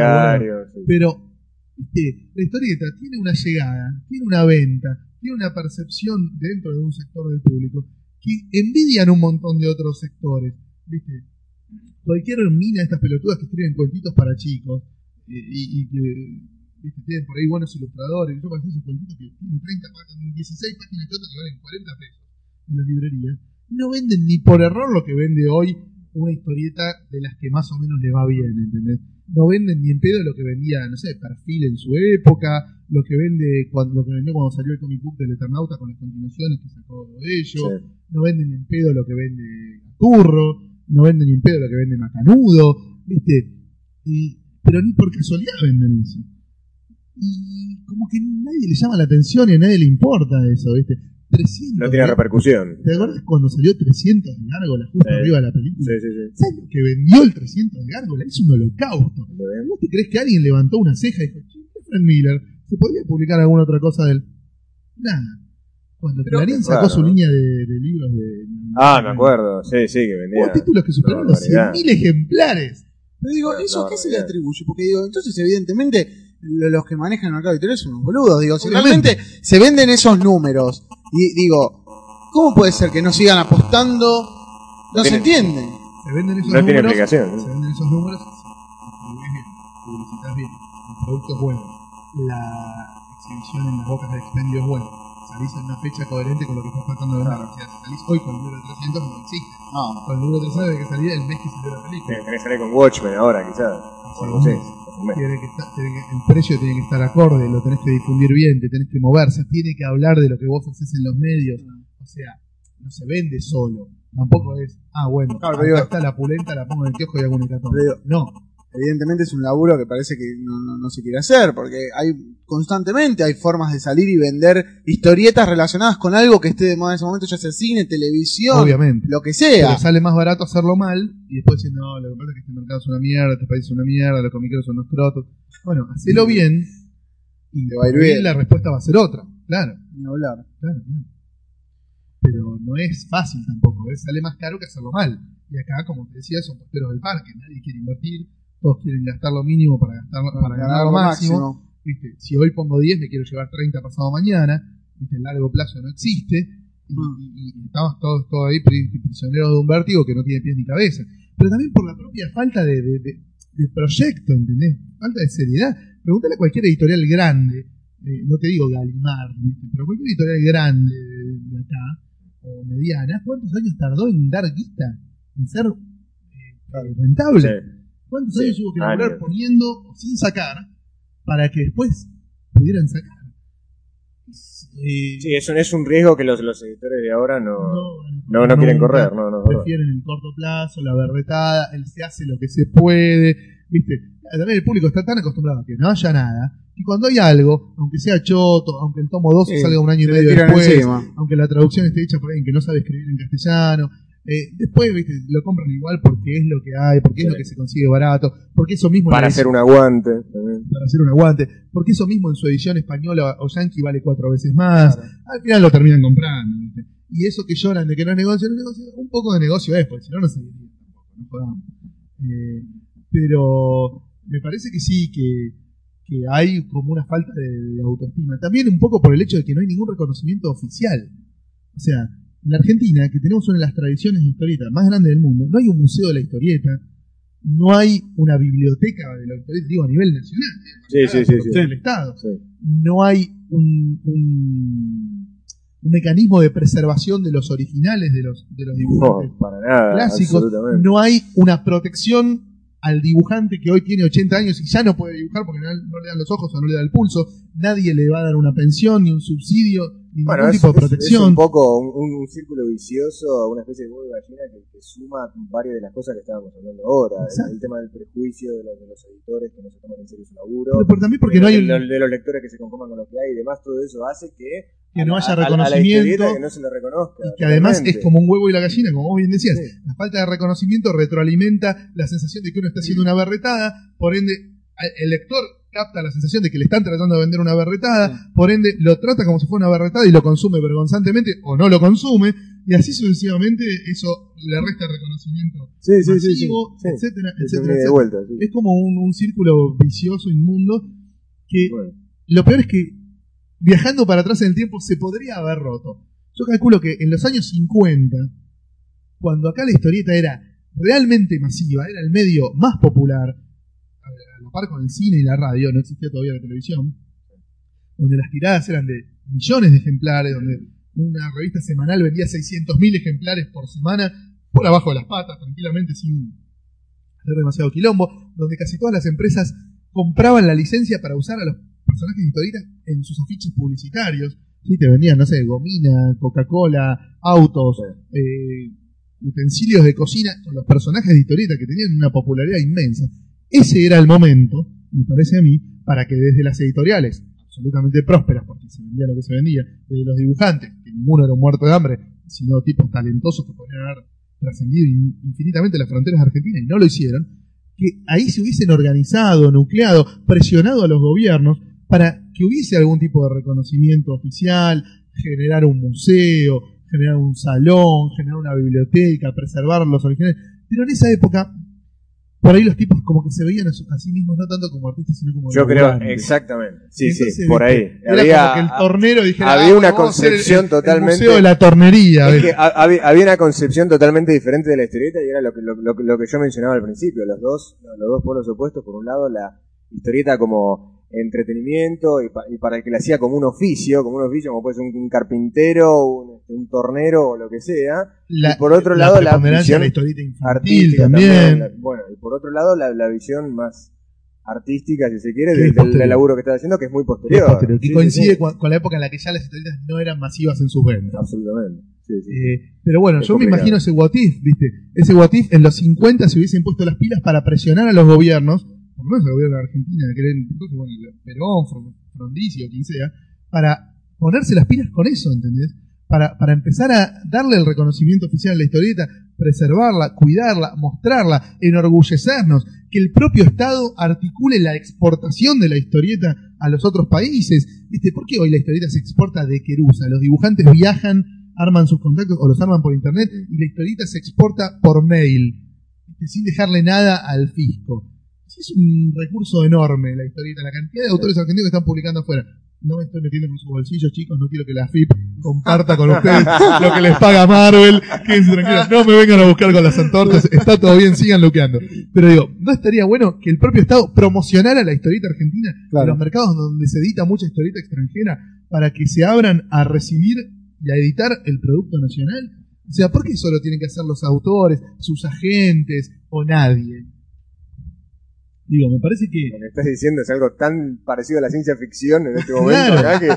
sí.
pero viste, la historieta tiene una llegada, tiene una venta, tiene una percepción dentro de un sector del público que envidian un montón de otros sectores. ¿Viste? Cualquier mina de estas pelotudas que escriben cuentitos para chicos eh, y, y que ¿viste? tienen por ahí buenos ilustradores. Yo pasé esos cuentitos que tienen 30 páginas, 16 páginas de que valen 40 pesos en las librerías. No venden ni por error lo que vende hoy una historieta de las que más o menos le va bien, ¿entendés? No venden ni en pedo lo que vendía, no sé, Perfil en su época, lo que vende cuando, lo que vendió cuando salió el comic book del Eternauta con las continuaciones que sacó de ellos, no venden ni en pedo lo que vende Turro, no venden ni en pedo lo que vende Macanudo, ¿viste? Y- pero ni por casualidad venden eso. Y como que nadie le llama la atención y a nadie le importa eso, ¿viste? 300.
No tiene repercusión.
¿Te acuerdas cuando salió 300 de Gárgola justo
Sí.
arriba de la película?
Sí, sí, sí.
¿Sabes lo que vendió el 300 de Gárgola? Es un holocausto. ¿Vos te crees que alguien levantó una ceja y dijo, "Che, Frank Miller, ¿se podría publicar alguna otra cosa de él? Nada. Cuando
Pero
Clarín
qué
sacó su
¿no?
línea de, de libros de...
Ah, me acuerdo. Sí, sí, que vendía.
Hubo títulos que superaron los
barbaridad.
100.000 ejemplares.
Pero digo, ¿eso
no,
qué se le atribuye? Porque digo, entonces evidentemente lo- los que manejan el mercado editorial son unos boludos. Digo, si realmente se venden esos números y digo, ¿cómo puede ser que no sigan apostando? No se entiende.
Se venden esos
No tiene
números.
explicación.
Se venden esos números. Distribuís bien, publicitas bien, el producto es bueno, la exhibición en las bocas del expendio es buena. Salís en una fecha coherente con lo que estás tratando de vender. O sea, si salís hoy con el número 300 no existe.
No.
Con el número 300 hay que salir el mes que salió la película.
Tenés que salir con Watchmen ahora, quizás. Sí.
Tiene que estar- tiene que- el precio tiene que estar acorde, lo tenés que difundir bien, te tenés que mover, se tiene que hablar de lo que vos haces en los medios. O sea, no se vende solo. Tampoco es, ah, bueno,
Claro,
acá
pero digo-
está la pulenta, la pongo en el kiosco y hago un hecatón. No,
Evidentemente es un laburo que parece que no, no- no se quiere hacer, porque hay constantemente hay formas de salir y vender historietas relacionadas con algo que esté de moda en ese momento, ya sea cine, televisión,
obviamente.
lo que sea.
Pero sale más barato hacerlo mal y después decir, no, lo que pasa es que este mercado es una mierda, este país es una mierda, los comiqueros son unos crotos. Bueno, hacelo bien y
Te va a ir bien.
la respuesta va a ser otra. Claro,
Ni hablar.
claro, claro. Pero no es fácil tampoco, ¿ves? sale más caro que hacerlo mal. Y acá, como te decía, son posteros del parque, nadie quiere invertir, todos quieren gastar lo mínimo para, gastar, para ganar lo máximo. ¿viste? Si hoy pongo 10, me quiero llevar 30 pasado mañana. ¿viste? El largo plazo no existe. Y,
Mm.
y- y estamos todos, todos ahí pri- prisioneros de un vértigo que no tiene pies ni cabeza. Pero también por la propia falta de, de- de- de proyecto, ¿entendés? Falta de seriedad. Pregúntale a cualquier editorial grande, eh, no te digo Galimar, ¿viste? pero cualquier editorial grande de, de acá, o mediana, ¿cuántos años tardó en dar guita? En ser eh, rentable.
Sí.
¿Cuántos
Sí,
años hubo que laburar poniendo o sin sacar para que después pudieran sacar?
Sí, es un, es un riesgo que los, los editores de ahora no,
no,
no, no quieren correr. No.
Prefieren el corto plazo, la berretada, el se hace lo que se puede, ¿viste? También el público está tan acostumbrado a que no haya nada, y cuando hay algo, aunque sea choto, aunque el tomo 2
Sí,
salga un año y medio después,
encima.
aunque la traducción esté hecha por alguien que no sabe escribir en castellano, eh, después ¿viste? lo compran igual porque es lo que hay, porque es lo que se consigue barato, porque eso mismo
Para hacer un aguante. también.
para hacer un aguante, porque eso mismo en su edición española o yankee vale cuatro veces más, al final lo terminan comprando, ¿viste? y eso que lloran de que no es negocio, no es negocio, un poco de negocio es, porque si no, no se tampoco. Eh, pero me parece que sí, que, que hay como una falta de, de autoestima, también un poco por el hecho de que no hay ningún reconocimiento oficial, o sea, en la Argentina, que tenemos una de las tradiciones de historieta más grandes del mundo, no hay un museo de la historieta, no hay una biblioteca de la historieta, digo, a nivel nacional,
Sí, sí,
del Estado. No hay un, un, un mecanismo de preservación de los originales de los, de los dibujantes
No, para nada.
clásicos. No hay una protección al dibujante que hoy tiene 80 años y ya no puede dibujar porque no, no le dan los ojos o no le da el pulso. Nadie le va a dar una pensión, ni un subsidio, ni
Bueno,
ningún
es,
tipo de
es- es
protección.
un poco un, un- un círculo vicioso, una especie de huevo de gallina que, que suma varias de las cosas que estábamos hablando ahora. El, el tema del prejuicio de los, de los editores que no se toman en serio su laburo.
Pero por- también porque no hay
de,
un-
de los lectores que se conforman con lo que hay y demás, todo eso hace que,
que no haya
a- a- a la
reconocimiento.
que no se le reconozca.
y que además
totalmente.
es como un huevo y la gallina, como vos bien decías.
Sí.
La falta de reconocimiento retroalimenta la sensación de que uno está haciendo una berretada, por ende, el lector capta la sensación de que le están tratando de vender una berretada, por ende lo trata como si fuera una berretada y lo consume vergonzantemente o no lo consume, y así sucesivamente eso le resta reconocimiento
Sí, sí,
masivo, etcétera, etcétera, etcétera.
vuelta.
Es como un, un círculo vicioso, inmundo, que
Bueno.
lo peor es que viajando para atrás en el tiempo se podría haber roto. Yo calculo que en los años 50, cuando acá la historieta era realmente masiva, era el medio más popular, a a la par con el cine y la radio, no existía todavía la televisión, donde las tiradas eran de millones de ejemplares, donde una revista semanal vendía 600.000 ejemplares por semana, por abajo de las patas, tranquilamente, sin hacer demasiado quilombo, donde casi todas las empresas compraban la licencia para usar a los personajes de historietas en sus afiches publicitarios. Sí, te vendían, no sé, gomina, Coca-Cola, autos, eh, utensilios de cocina con los personajes de historieta que tenían una popularidad inmensa. Ese era el momento, me parece a mí, para que desde las editoriales, absolutamente prósperas, porque se vendía lo que se vendía, desde los dibujantes, que ninguno era un muerto de hambre, sino tipos talentosos que podrían haber trascendido in- infinitamente las fronteras argentinas y no lo hicieron, que ahí se hubiesen organizado, nucleado, presionado a los gobiernos para que hubiese algún tipo de reconocimiento oficial, generar un museo, generar un salón, generar una biblioteca, preservar los originales. Pero en esa época, por ahí los tipos como que se veían a, su- a sí mismos no tanto como artistas, sino como
Yo creo, exactamente. Sí,
Entonces,
sí, por ahí.
Era
Había,
como que el tornero dijera,
había
"Ah,
una
el-
concepción
el
totalmente-
museo de la tornería.
Es
¿ves?
que ha- había, había una concepción totalmente diferente de la historieta y era lo que, lo, lo- lo que yo mencionaba al principio, los dos, los dos polos opuestos, por un lado la historieta como entretenimiento y, pa- y para el que la hacía como un oficio, como un oficio, como puede ser un, un carpintero, un, este, un tornero o lo que sea,
La-
y por otro lado la
de la
visión
historieta infantil
artística
también.
también. la- bueno, y por otro lado la, visión más artística, si se quiere, del,
es
del- laburo que está haciendo, que es muy
es
posterior.
posterior, que
Sí,
coincide
sí.
Con, con la época en la que ya las historietas no eran masivas en sus ventas.
Absolutamente. Sí, sí.
Eh, pero bueno,
Es
yo me imagino ese what if, ¿viste? Ese what if en los 50 se hubiesen puesto las pilas para presionar a los gobiernos, por lo menos el gobierno de Argentina, que era entonces, bueno, Perón, Fron- Frondizi o quien sea, para ponerse las pilas con eso, ¿entendés? Para, para empezar a darle el reconocimiento oficial a la historieta, preservarla, cuidarla, mostrarla, enorgullecernos, que el propio Estado articule la exportación de la historieta a los otros países. ¿Viste? ¿Por qué hoy la historieta se exporta de Querusa? Los dibujantes viajan, arman sus contactos o los arman por internet y la historieta se exporta por mail, ¿viste? sin dejarle nada al fisco. Es un recurso enorme la historieta, la cantidad de autores argentinos que están publicando afuera. No me estoy metiendo con sus bolsillos, chicos, no quiero que la FIP comparta con ustedes lo que les paga Marvel. Quédense tranquilos, no me vengan a buscar con las antorchas, está todo bien, sigan luqueando. Pero digo, ¿no estaría bueno que el propio Estado promocionara la historieta argentina en los mercados donde se edita mucha historieta extranjera para que se abran a recibir y a editar el producto nacional? O sea, ¿por qué solo tienen que hacer los autores, sus agentes o nadie? Digo, me parece que
Lo que estás diciendo es algo tan parecido a la ciencia ficción en este momento
Claro.
que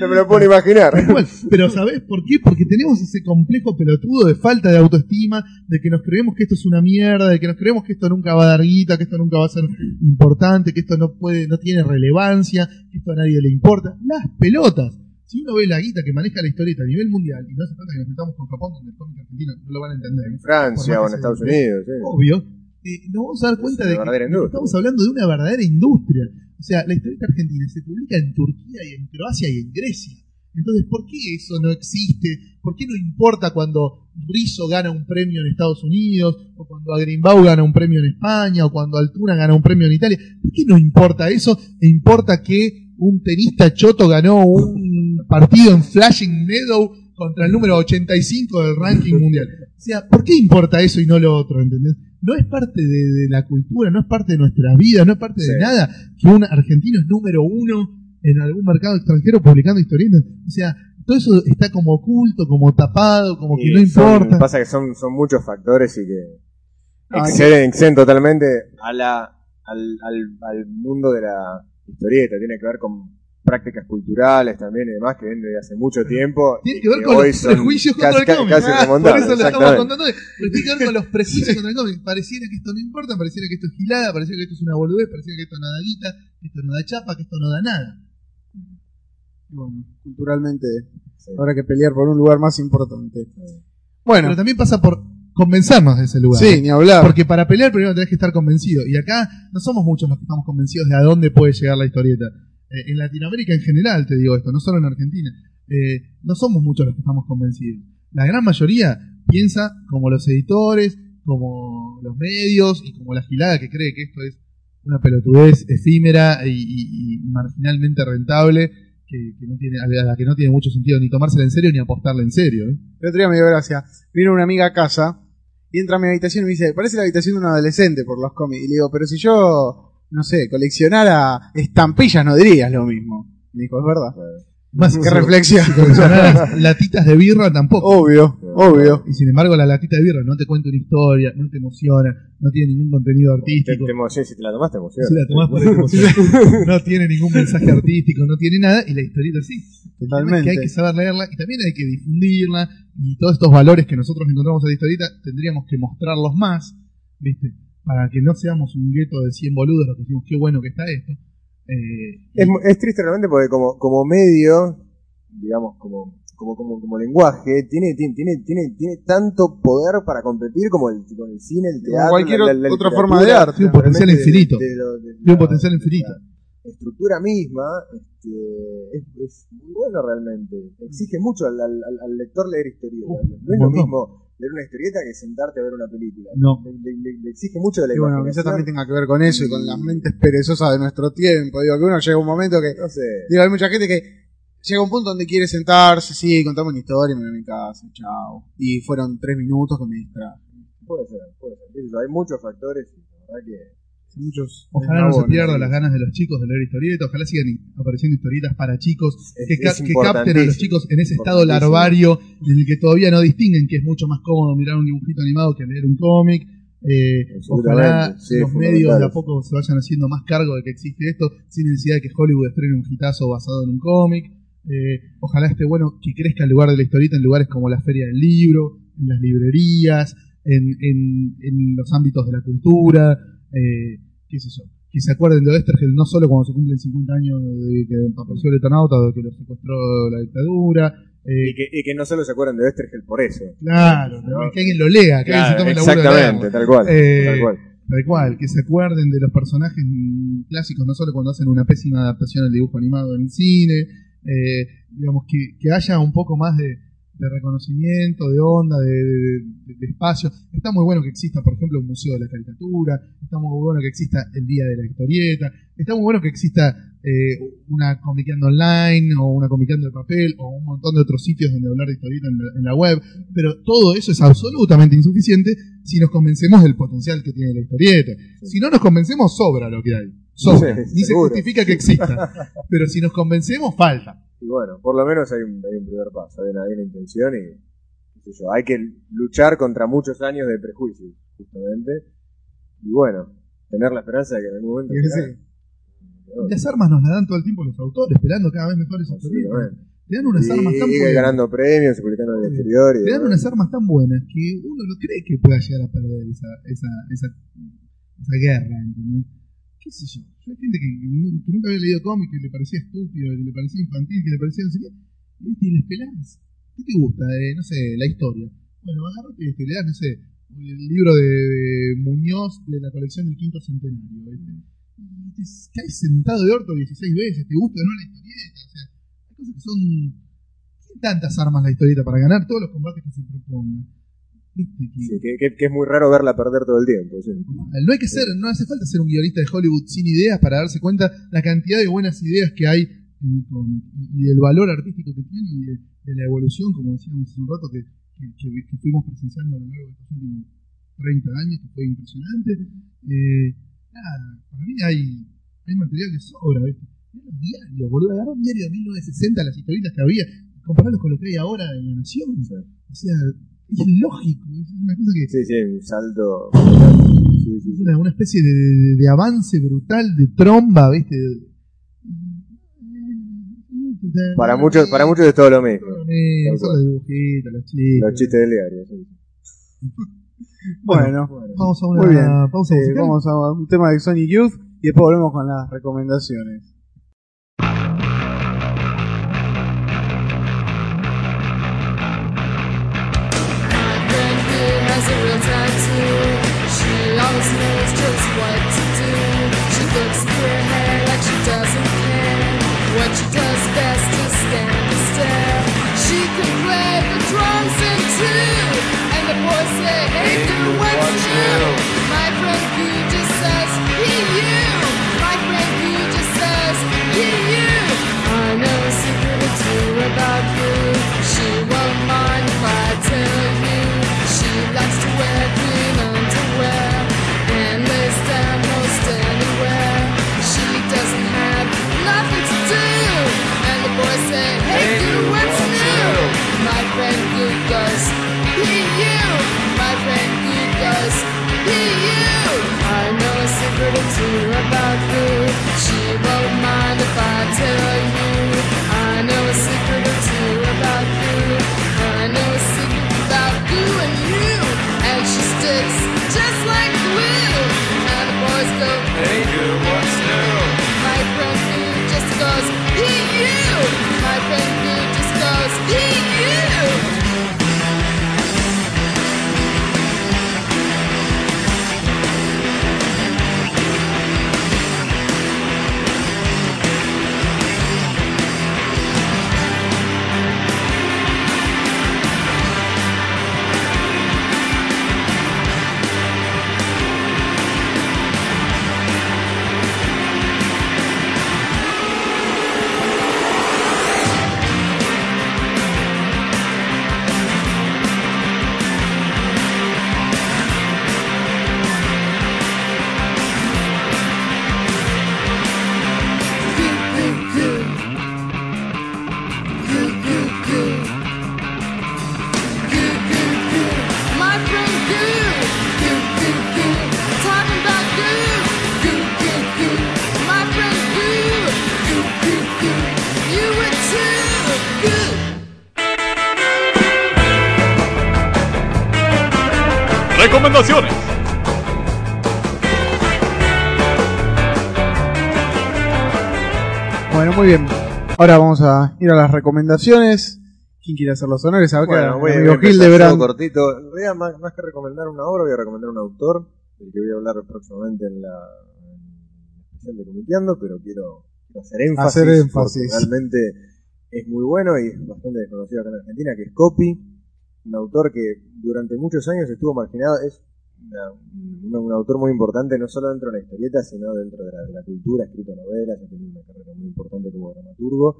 no me lo puedo imaginar.
Cual. Pero ¿sabés por qué? Porque tenemos ese complejo pelotudo de falta de autoestima, de que nos creemos que esto es una mierda, de que nos creemos que esto nunca va a dar guita, que esto nunca va a ser importante, que esto no puede, no tiene relevancia, que esto a nadie le importa. Las pelotas. Si uno ve la guita que maneja la historieta a nivel mundial, y no hace falta que nos metamos con Japón, donde el cómic argentino no lo van a entender.
En Francia o en Estados Unidos. sí.
obvio, eh, nos vamos a dar cuenta de que
industria.
estamos hablando de una verdadera industria. O sea, la historieta argentina se publica en Turquía y en Croacia y en Grecia. Entonces, ¿por qué eso no existe? ¿Por qué no importa cuando Rizzo gana un premio en Estados Unidos? ¿O cuando Agrimbau gana un premio en España? ¿O cuando Altuna gana un premio en Italia? ¿Por qué no importa eso? E importa que un tenista choto ganó un partido en Flashing Meadow contra el número 85 del ranking mundial. O sea, ¿por qué importa eso y no lo otro? ¿Entendés? No es parte de, de la cultura, no es parte de nuestra vida, no es parte de nada que un argentino es número uno en algún mercado extranjero publicando historietas. O sea, todo eso está como oculto, como tapado, como que no
son-
importa.
Pasa que son, son muchos factores y que
Ah,
exceden, exceden totalmente a la, al, al, al mundo de la historieta. Tiene que ver con prácticas culturales también y demás que vienen desde hace mucho tiempo.
Tiene que ver con
hoy
los
son
prejuicios contra el cómic.
casi
Ah, por eso lo estamos contando. Pero tiene que ver con los prejuicios contra el cómic. Pareciera que esto no importa, pareciera que esto es gilada, pareciera que esto es una boludez, pareciera que esto no da guita, que esto no da chapa, que esto no da nada.
Y bueno, culturalmente
Sí.
habrá que pelear por un lugar más importante. Bueno,
Pero también pasa por convencernos de ese lugar.
sí, ni hablar.
Porque para pelear primero tenés que estar convencido. Y acá no somos muchos los que estamos convencidos de a dónde puede llegar la historieta. Eh, en Latinoamérica en general te digo esto, no solo en Argentina. Eh, no somos muchos los que estamos convencidos. La gran mayoría piensa como los editores, como los medios y como la gilada que cree que esto es una pelotudez efímera y, marginalmente rentable, que, no tiene, a la que no tiene mucho sentido ni tomársela en serio ni apostarla en serio. ¿eh?
El otro me dio gracia. Vino una amiga a casa y entra a mi habitación y me dice, parece la habitación de un adolescente por los cómics. Y le digo, pero si yo, no sé, coleccionara estampillas no dirías lo mismo. Me dijo, es verdad.
Más
Qué reflexión.
Si coleccionaras latitas de birra tampoco.
Obvio, obvio.
Y sin embargo, la latita de birra no te cuenta una historia, no te emociona, no tiene ningún contenido
Te,
artístico.
te emociona, si te la tomas te emociona.
Si la tomás por ahí, te emociona. no tiene ningún mensaje artístico, no tiene nada, y la historieta sí. Es
Totalmente.
que hay que saber leerla y también hay que difundirla y todos estos valores que nosotros encontramos en la historieta tendríamos que mostrarlos más, ¿viste? Para que no seamos un gueto de 100 boludos los que decimos qué bueno que está esto. Eh,
Es, mu- es triste realmente porque como, como medio, digamos, como, como, como, como lenguaje, tiene, tiene, tiene, tiene, tiene tanto poder para competir como el, con el cine, el teatro,
cualquier
la- la- la
otra forma de arte.
Tiene un potencial infinito.
de lo- de
tiene un potencial infinito.
la estructura misma este, es, es muy bueno realmente. Exige mucho al, al, al- al lector leer historietas.
Uf,
no es lo mismo leer una historieta que sentarte a ver una película.
No.
Le, le- le- le exige mucho de la
Y bueno, quizás también tenga que ver con eso y con las mentes perezosas de nuestro tiempo. Digo que uno llega un momento que,
No sé.
digo, hay mucha gente que llega un punto donde quiere sentarse, sí, contarme una historia y me voy a mi casa, chao. Y fueron tres minutos que me distraje.
Puede ser, puede ser. Hay muchos factores y la verdad que
Muchos
Ojalá no se pierdan las ganas de los chicos de leer historietas, ojalá sigan apareciendo historietas para chicos,
Es-
que, ca-
es
que capten a los chicos en ese estado larvario en el que todavía no distinguen que es mucho más cómodo mirar un dibujito animado que leer un cómic. Eh, ojalá
sí,
los medios de a poco se vayan haciendo más cargo de que existe esto, sin necesidad de que Hollywood estrene un hitazo basado en un cómic. Eh, ojalá esté bueno que crezca el lugar de la historieta en lugares como la Feria del Libro, en las librerías, en, en- en los ámbitos de la cultura, eh, qué sé yo. Que se acuerden de Oestergel no solo cuando se cumplen 50 años de que apareció el Eternauta o de que lo secuestró la dictadura. eh,
Y que, y que no solo se acuerdan de Westergel por eso.
claro,
No.
que alguien lo lea, que alguien se tome
exactamente, tal cual,
Eh,
tal cual.
Tal cual, que se acuerden de los personajes clásicos, no solo cuando hacen una pésima adaptación al dibujo animado en el cine, eh, digamos que, que haya un poco más de, de reconocimiento, de onda, de, de- espacio. Está muy bueno que exista, por ejemplo, un museo de la caricatura, está muy bueno que exista el Día de la Historieta, está muy bueno que exista eh, una comiqueando online o una comiqueando de papel o un montón de otros sitios donde hablar de historieta en la, en la web, pero todo eso es absolutamente insuficiente si nos convencemos del potencial que tiene la historieta. Si no nos convencemos, sobra lo que hay.
Sí,
Ni se justifica que exista. Pero si nos convencemos, falta.
Y bueno, por lo menos hay un, hay un primer paso, hay una, hay una intención y qué sé yo, hay que luchar contra muchos años de prejuicios, justamente. Y bueno, tener la esperanza de que en algún momento...
Sí,
Las armas nos las dan todo el tiempo los autores, esperando cada vez mejores.
Absolutamente.
Te dan unas
Y,
armas tan
y
buenas.
ganando premios, y publicando en el exterior. Y
Te dan unas armas tan buenas que uno no cree que pueda llegar a perder esa, esa, esa, esa guerra, ¿entendés? ¿Qué sé yo? Yo hay gente que, nunca había leído cómics, que le parecía estúpido, que le parecía infantil, que le parecía no sé qué, y les pelás. ¿Qué te gusta? No sé, la historia. Bueno, agarrate esto y le das, no sé, el libro de, de Muñoz de la colección del quinto centenario, ¿viste? Y te caes sentado de orto 16 veces, te gusta o no la historieta, o sea, hay cosas que son tiene tantas armas la historieta para ganar todos los combates que se propongan. Viste que-
Sí, que, que- que es muy raro verla perder todo el tiempo. sí.
no hay que ser, no hace falta ser un guionista de Hollywood sin ideas para darse cuenta la cantidad de buenas ideas que hay y del valor artístico que tiene y de, de la evolución, como decíamos hace un rato, que, que- que- que fuimos presenciando a lo largo de estos últimos 30 años, que fue impresionante. Eh, nada, para mí hay, hay material de sobra, ¿viste? Los diarios, boludo, agarrá un diario de 1960, las historietas que había, compararlos con lo que hay ahora en La Nación. O sea, es lógico, es una cosa que
Sí, sí, un salto. Sí, sí,
es
sí.
una, una especie de, de- de avance brutal de tromba, ¿viste?
Para muchos, para muchos es todo lo mismo.
Eh, son los dibujitos, los chistes.
Los chistes del diario. sí.
Bueno,
Vamos a una
Muy bien.
pausa
vamos a un tema de Sonic Youth y después volvemos con las recomendaciones.
If
Ahora vamos a ir a las recomendaciones. ¿Quién quiere hacer los honores? Acá,
Bueno, voy, voy a
amigo
todo cortito. En realidad, más, más que recomendar una obra, voy a recomendar un autor, del que voy a hablar próximamente en la especial de Comiteando, pero quiero, hacer énfasis,
Hacer énfasis.
realmente es muy bueno y es bastante desconocido acá en Argentina, que es Copy, un autor que durante muchos años estuvo marginado, es una- un, un autor muy importante no solo dentro de la historieta, sino dentro de la, de cultura, ha escrito novelas, ha tenido una carrera muy importante como dramaturgo,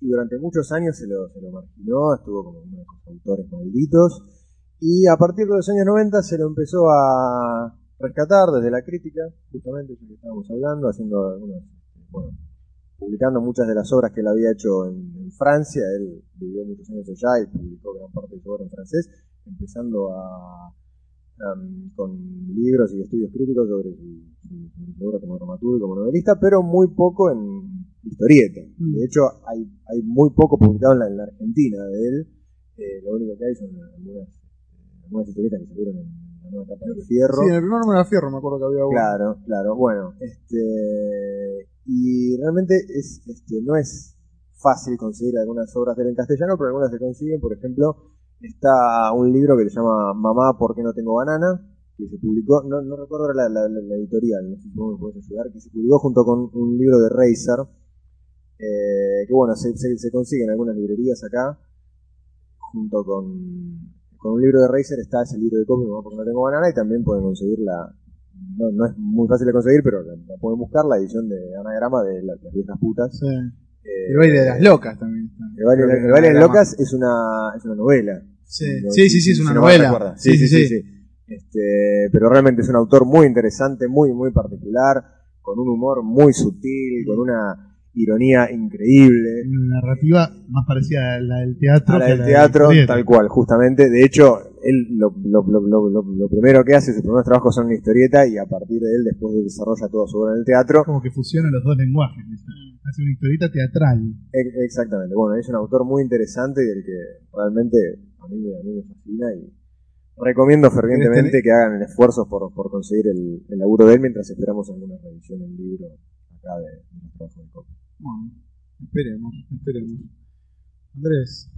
y durante muchos años se lo, se lo marginó, estuvo como uno de los autores malditos, y a partir de los años 90 se lo empezó a rescatar desde la crítica, justamente eso que estábamos hablando, haciendo este, bueno, publicando muchas de las obras que él había hecho en, en Francia, él vivió muchos años allá y publicó gran parte de su obra en francés, empezando a am, con libros y estudios críticos sobre su, su- obra como dramaturgo y como novelista, pero muy poco en historieta. De hecho, hay, hay muy poco publicado en la, en la Argentina de él. Eh, lo único que hay son algunas, algunas historietas que salieron en la nueva etapa del Fierro.
Sí, en el primer número de Fierro me acuerdo que había uno.
Claro, claro. Bueno, este y realmente es este no es fácil conseguir algunas obras de él en castellano, pero algunas se consiguen. Por ejemplo, está un libro que se llama Mamá, ¿por qué no tengo banana? que se publicó, no, no recuerdo la, la- la- la editorial, no sé si me podés ayudar, que se publicó junto con un libro de Razer, eh, que bueno, se, se, se consigue en algunas librerías acá, junto con, con un libro de Razer está ese libro de Mamá, porque no tengo banana, y también pueden conseguirla, no, no es muy fácil de conseguir, pero la, la pueden buscar, la edición de anagrama de la- las viejas putas.
Sí.
Eh,
El baile de las locas también está.
El baile, el baile de las locas es una, es una novela.
Sí, sí, sí, sí, es
si
una
no mal
novela.
recuerda.
Sí, sí, sí.
Este, pero realmente es un autor muy interesante, muy, muy particular, con un humor muy sutil, con una ironía increíble.
Una narrativa más parecida a la del teatro.
A la del
la
teatro, tal cual, justamente. De hecho, él lo, lo, lo, lo, lo- lo primero que hace, sus primeros trabajos son una historieta y a partir de él después desarrolla toda su obra en el teatro.
Como que fusiona los dos lenguajes. ¿viste? Hace una historieta teatral.
E- Exactamente. Bueno, es un autor muy interesante y del que realmente a mí, a mí me fascina y recomiendo fervientemente que hagan esfuerzos por, por conseguir el, el laburo de él mientras esperamos alguna revisión del libro acá de, de los trabajos de Copa.
Bueno, esperemos, esperemos. Andrés,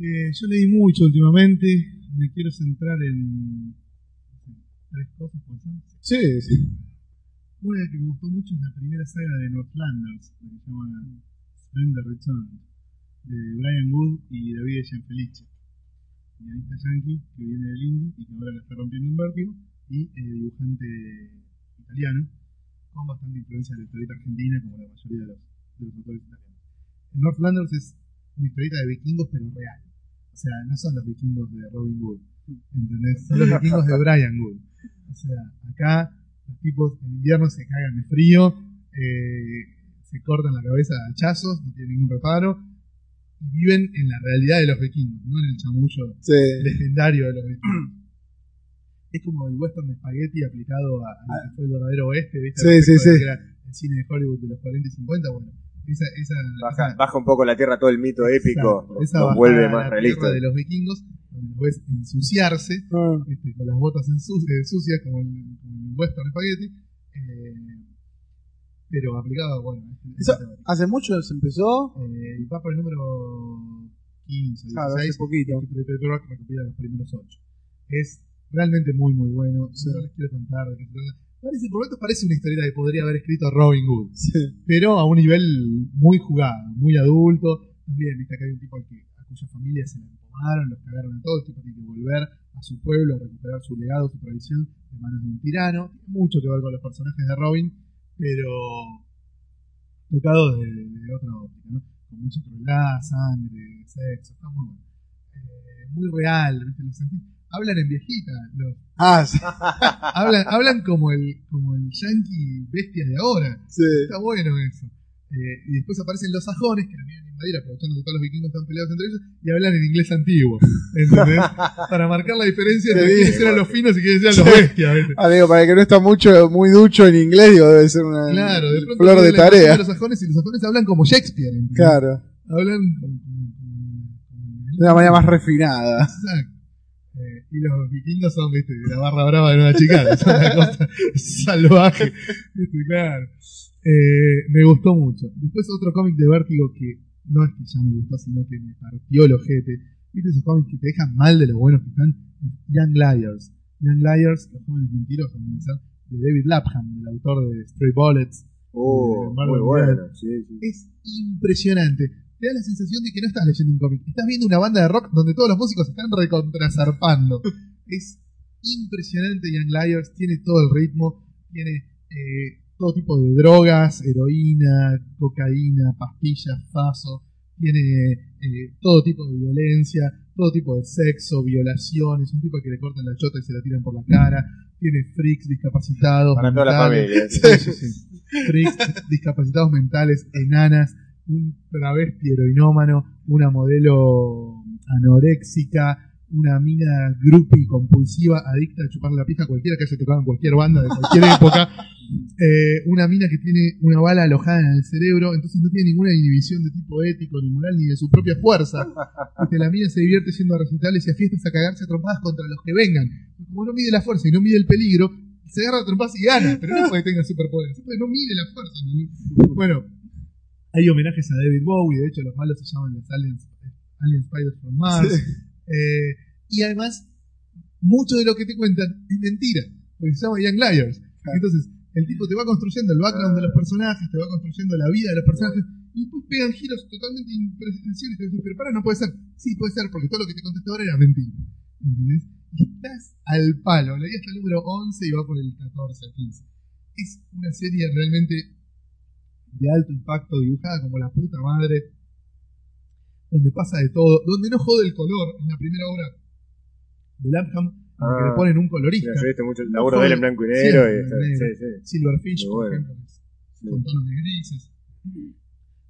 Eh, yo leí mucho últimamente. Me quiero centrar en tres cosas. ¿puede ser?
sí, sí.
Una que me gustó mucho es la primera saga de Northlanders, la que se llama Splendor Return, de Brian Wood y David Gianfelice, guionista yankee que viene del indie y que ahora la está rompiendo en vértigo, y eh, dibujante italiano, con bastante influencia de la historieta argentina, como la mayoría de los, de los autores italianos. Northlanders es una historieta de vikingos, pero real. O sea, no son los vikingos de Robin ¿entendés? Son los vikingos de Brian Wood. O sea, acá los tipos en invierno se cagan de frío, eh, se cortan la cabeza a hachazos, no tienen ningún reparo, y viven en la realidad de los vikingos, no en el chamullo
Sí.
legendario de los vikingos. Es como el western spaghetti aplicado a, a lo que fue el verdadero oeste, ¿viste?
Sí, sí, sí.
que era el cine de Hollywood de los 40 y 50, bueno. Esa, esa,
Baja,
esa-
baja un poco la tierra todo el mito épico, nos- vuelve más
la
realista.
de los vikingos, donde los ves ensuciarse,
Ah.
¿viste? con las botas ensu- eh, sucias, como el, como el western spaghetti, pero aplicado, bueno,
Eso-. ¿Hace mucho se empezó?
Eh, va por el número 15,
Claro, hace
16,
poquito.
que Pepe Rock recopila los primeros 8. Es realmente muy, muy bueno. No les quiero contar de qué se trata. Parece, por momentos parece una historieta que podría haber escrito Robin Hood
Sí.
pero a un nivel muy jugado, muy adulto. También, viste, acá hay un tipo al que, a cuya familia se la empomaron, los cagaron a todos, el tipo tiene que volver a su pueblo, a recuperar su legado, su tradición, de manos de un tirano. Tiene mucho que ver con los personajes de Robin, pero tocado de, de otra óptica, ¿no? Con mucha crueldad, sangre, sexo, está muy bueno. Eh, muy real, ¿viste? Lo sentí. Hablan en viejita, los,
Ah, sí.
hablan, hablan como el, como el yankee bestia de ahora.
sí.
Está bueno eso. Eh, y después aparecen los sajones que los vienen a invadir aprovechando que todos los vikingos están peleados entre ellos y hablan en inglés antiguo. ¿Entendés? Para marcar la diferencia entre quiénes eran los finos y quiénes eran los bestias.
Ah, digo, para el que no está mucho, muy ducho en inglés, digo, debe ser una
Claro, de pronto
flor de tarea.
los sajones y los sajones hablan como Shakespeare. ¿entendés?
Claro,
Hablan
de una manera más refinada.
Exacto. Eh, y los vikingos son, viste, la barra brava de Nueva Chicago, es una cosa salvaje. Viste, claro. Eh, me gustó mucho. Después otro cómic de Vértigo que no es que ya me gustó, sino que me partió el ojete. ¿Viste esos cómics que te dejan mal de lo buenos que están? Young Liars. Young Liars, los jóvenes mentirosos, de David Lapham, el autor de Stray Bullets.
Oh, muy bueno, sí, sí.
Es impresionante. Te da la sensación de que no estás leyendo un cómic. Estás viendo una banda de rock donde todos los músicos están recontrazarpando. Es impresionante Young Liars. Tiene todo el ritmo. Tiene eh, todo tipo de drogas, heroína, cocaína, pastillas, faso. Tiene eh, todo tipo de violencia, todo tipo de sexo, violaciones. Un tipo que le cortan la chota y se la tiran por la cara. Tiene freaks discapacitados.
Para toda la
mentales.
familia.
Sí, sí, sí. Freaks, discapacitados mentales, enanas, un travesti heroinómano, una modelo anoréxica, una mina groupie compulsiva, adicta a chupar la pija a cualquiera que haya tocado en cualquier banda de cualquier época, eh, una mina que tiene una bala alojada en el cerebro, entonces no tiene ninguna inhibición de tipo ético, ni moral, ni de su propia fuerza. Este, la mina se divierte yendo a recitales y a fiestas a cagarse a trompadas contra los que vengan. Como no mide la fuerza y no mide el peligro, se agarra a trompadas y gana, pero no porque tenga superpoderes, es porque no mide la fuerza. ¿no? Bueno, hay homenajes a David Bowie, de hecho los malos se llaman los Aliens, Alien Spiders from Mars. Eh, y además, mucho de lo que te cuentan es mentira, porque se llama Young Liars. Entonces, el tipo te va construyendo el background de los personajes, te va construyendo la vida de los personajes, y después pegan giros totalmente impresionantes. Y dices, pero para, no puede ser. Sí, puede ser, porque todo lo que te contaste ahora era mentira. ¿Entendés? Y estás al palo. Leí hasta el número 11 y va por el 14 al 15. Es una serie realmente de alto impacto, dibujada como la puta madre, donde pasa de todo, donde no jode el color. En la primera obra de Lapham,
Ah.
le ponen un
Sí,
colorista.
yo mucho el laburo de él en blanco y negro.
Sí,
y
en
está-
negro.
sí, sí.
Silverfish, por ejemplo, que es con tonos de grises.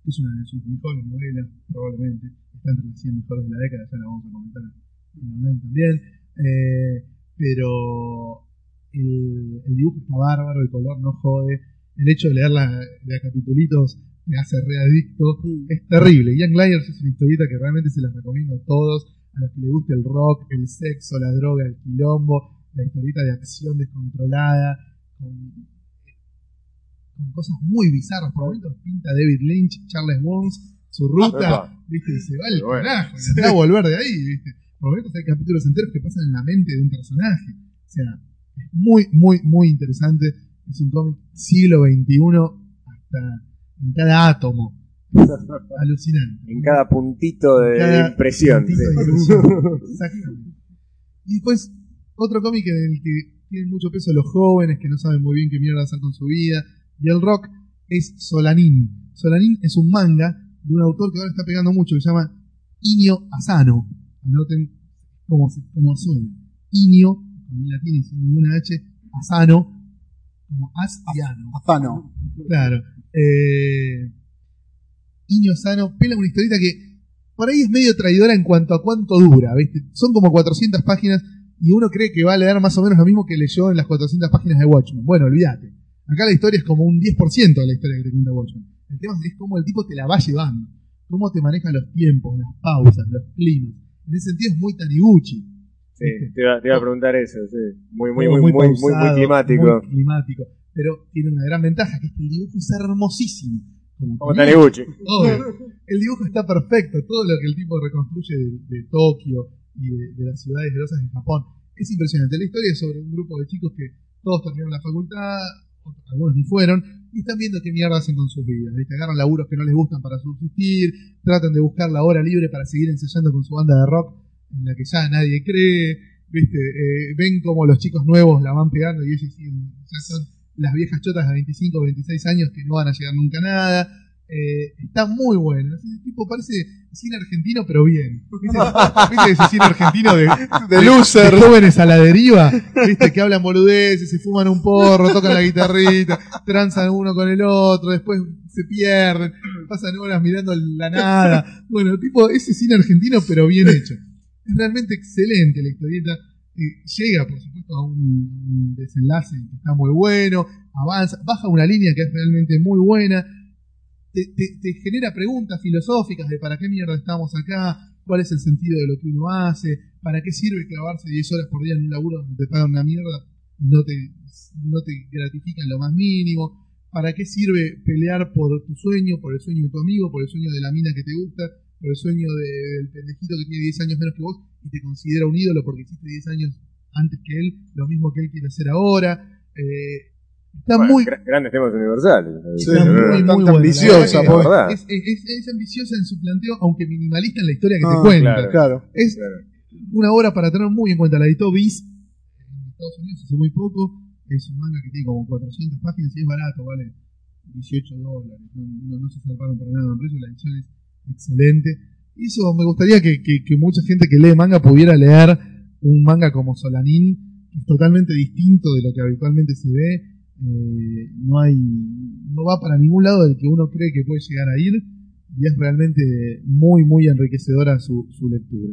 Es una de sus mejores novelas, probablemente. Está entre las 100 mejores de la década, ya la vamos a comentar en online también. Eh, pero el, el dibujo está bárbaro, el color no jode. El hecho de leerla de a capitulitos me hace readicto. Es terrible. Young Liars es una historieta que realmente se las recomiendo a todos. A los que les guste el rock, el sexo, la droga, el quilombo, la historieta de acción descontrolada, con, con cosas muy bizarras. Por momentos pinta David Lynch, Charles Burns, su ruta,
Epa.
¿viste? Y se va al
Muy bueno.
carajo, y anda a volver de ahí, ¿viste? Por momentos hay capítulos enteros que pasan en la mente de un personaje. O sea, es muy, muy, muy interesante. Es un cómic siglo XXI hasta en cada átomo. Alucinante.
En cada puntito de
Cada
impresión.
puntito
sí.
de impresión. Exactamente. Y después, otro cómic en el que tienen mucho peso los jóvenes que no saben muy bien qué mierda hacer con su vida. Y el rock es Solanin. Solanin es un manga de un autor que ahora está pegando mucho, que se llama Inio Asano. Anoten cómo, se- cómo suena. Inio, con I latina y sin ninguna H, Asano, como Asiano.
Afano.
Claro. Eh, Iño Sano pela una historieta que por ahí es medio traidora en cuanto a cuánto dura, ¿viste? Son como 400 páginas y uno cree que va a leer más o menos lo mismo que leyó en las 400 páginas de Watchmen. Bueno, olvídate. Acá la historia es como un 10% de la historia que te cuenta Watchmen. El tema es cómo el tipo te la va llevando, cómo te maneja los tiempos, las pausas, los climas. En ese sentido es muy Taniguchi.
Sí, te iba, te iba a preguntar eso, sí. Muy, muy, muy, muy, muy, muy,
pausado,
climático.
muy climático. Pero tiene una gran ventaja, que es que el dibujo es hermosísimo. Como
Como
Taniguchi. El dibujo está perfecto. Todo lo que el tipo reconstruye de, de Tokio y de, de las ciudades grosas de Japón es impresionante. La historia es sobre un grupo de chicos que todos terminaron la facultad, algunos ni fueron, y están viendo qué mierda hacen con sus vidas. ¿viste? Agarran laburos que no les gustan para subsistir, tratan de buscar la hora libre para seguir ensayando con su banda de rock, en la que ya nadie cree. ¿viste? Eh, ven como los chicos nuevos la van pegando y ellos siguen, ya son las viejas chotas de 25 o 26 años que no van a llegar nunca a nada. Eh, está muy bueno. Ese tipo parece cine argentino, pero bien. ¿Viste, ¿Viste ese cine argentino de,
De loser.
de jóvenes a la deriva? ¿Viste? Que hablan boludeces, se fuman un porro, tocan la guitarrita, transan uno con el otro, después se pierden, pasan horas mirando la nada. Bueno, tipo ese cine argentino, pero bien hecho. Es realmente excelente la historieta. Eh, llega, por supuesto, a un, desenlace que está muy bueno, avanza, baja una línea que es realmente muy buena, te, te- te genera preguntas filosóficas de para qué mierda estamos acá, cuál es el sentido de lo que uno hace, para qué sirve clavarse 10 horas por día en un laburo donde te pagan una mierda no te, no te gratifican lo más mínimo, para qué sirve pelear por tu sueño, por el sueño de tu amigo, por el sueño de la mina que te gusta, por el sueño de- del pendejito que tiene 10 años menos que vos y te considera un ídolo porque hiciste 10 años antes que él, lo mismo que él quiere hacer ahora. Eh, está
Bueno,
muy,
gra- grandes temas universales.
Sí,
Está muy,
ambiciosa,
La verdad
pues.
Es, es- es ambiciosa en su planteo, aunque minimalista en la historia que
Ah,
te cuenta.
claro.
Claro.
Es
Claro.
una obra para tener muy en cuenta. La editó Viz en Estados Unidos hace muy poco. Es un manga que tiene como 400 páginas y es barato, vale 18 dólares. No, no- no se salvaron para nada en precio. La edición es excelente. Y eso me gustaría que, que- que mucha gente que lee manga pudiera leer un manga como Solanin, que es totalmente distinto de lo que habitualmente se ve. Eh, no hay no va para ningún lado del que uno cree que puede llegar a ir y es realmente muy muy enriquecedora su, su lectura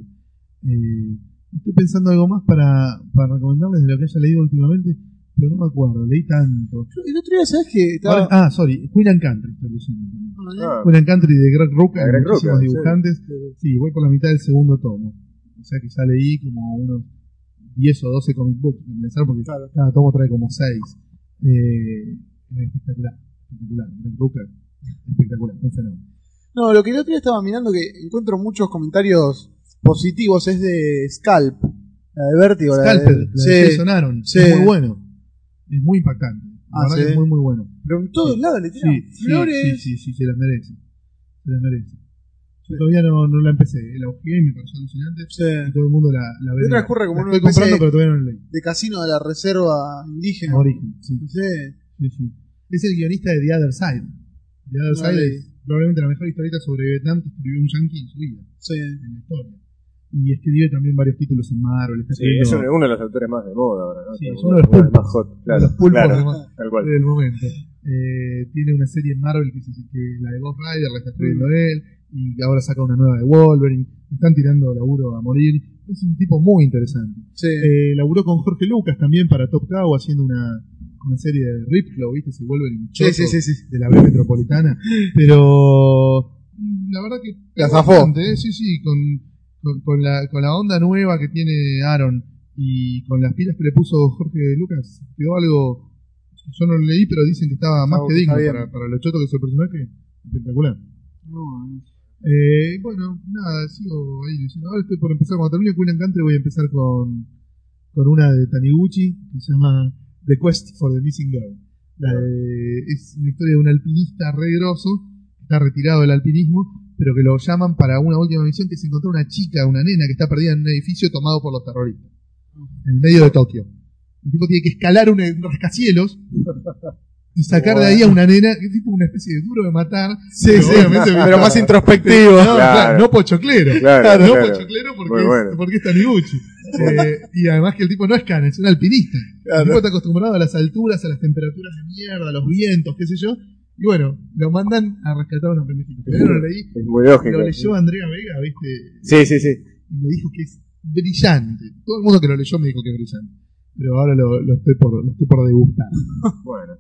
Eh, estoy pensando algo más para, para recomendarles de lo que haya leído últimamente pero no me acuerdo leí tanto
Yo El otro día, ¿sabes que Estaba...
Ahora- ah sorry Queen and Country estoy leyendo también
Ah,
Queen and Country de Greg Rucka
De Greg
muchísimos
sí.
dibujantes sí. voy por la mitad del segundo tomo o sea que ya leí como unos 10 o 12 comic books empezar porque cada tomo trae como 6 eh, es espectacular espectacular Rucka espectacular un fenómeno
No, lo que el otro día estaba mirando que encuentro muchos comentarios positivos es de Scalp, la de Vértigo. la de-
la
sí,
Jason Aaron,
sí.
es muy bueno. Es muy impactante. La
Ah,
verdad
¿sí?
que es muy, muy bueno.
pero en todos lados le tiran flores.
sí, sí, sí, se las merece. Se las merece. Yo todavía no, no la empecé, la busqué y me pareció alucinante.
Sí.
Y todo el mundo la, la ve.
Transcurre como
la
una
estoy comprando,
de-
pero todavía no la leí.
De casino de la reserva indígena.
Origen, sí,
Sí.
sí, sí. Es el guionista de The Other Side. The Other
No
Side es probablemente la mejor historieta sobre Vietnam que escribió un yankee en su vida,
Sí.
en la historia. Y escribe también varios títulos en Marvel. Está
Sí, es uno de los autores más de moda ahora, ¿no?
Sí, es uno de los
más
pulpos.
hot,
de
claro,
los pulpos
claro,
de-
tal cual.
del momento. Eh, tiene una serie en Marvel que, se, que la de Ghost Rider la está escribiendo él y ahora saca una nueva de Wolverine. Están tirando laburo a morir. Es un tipo muy interesante.
Sí.
Eh, laburó con Jorge Lucas también para Top Cow haciendo una, una serie de Ripclaw, ¿viste? Ese Wolverine
Sí, sí, sí, sí.
de la B metropolitana. Pero mm, la verdad que
La zafó.
¿eh? Sí, sí, con, con, con la, con la onda nueva que tiene Aaron y con las pilas que le puso Jorge Lucas, quedó algo yo no lo leí, pero dicen que estaba más que digno para, para lo choto que es el personaje. Espectacular.
No, no.
Eh, bueno, nada, sigo ahí leyendo. Ahora estoy por empezar, cuando termine Queen and voy a empezar con, con una de Taniguchi que se llama The Quest for the Missing Girl. Es una historia de un alpinista re grosso, está retirado del alpinismo, pero que lo llaman para una última misión que es encontrar una chica, una nena que está perdida en un edificio tomado por los terroristas, en medio de Tokio. El tipo tiene que escalar un rascacielos y sacar de ahí a una nena, que es tipo una especie de duro de matar.
Sí,
pero
sí, pero más introspectivo.
No,
Claro.
no pochoclero.
Claro,
no
claro.
pochoclero porque,
Muy
es,
bueno.
porque es Taniguchi. Eh, y además que el tipo no es cana, es un alpinista. El tipo está acostumbrado a las alturas, a las temperaturas de mierda, a los vientos, qué sé yo. Y bueno, lo mandan a rescatar a. Pero yo no lo leí.
Es muy lógico.
Lo leyó Andrea Vega, ¿viste?
Sí, sí, sí.
Y me dijo que es brillante. Todo el mundo que lo leyó me dijo que es brillante. Pero ahora lo, lo estoy, por, lo estoy por degustar.
Bueno,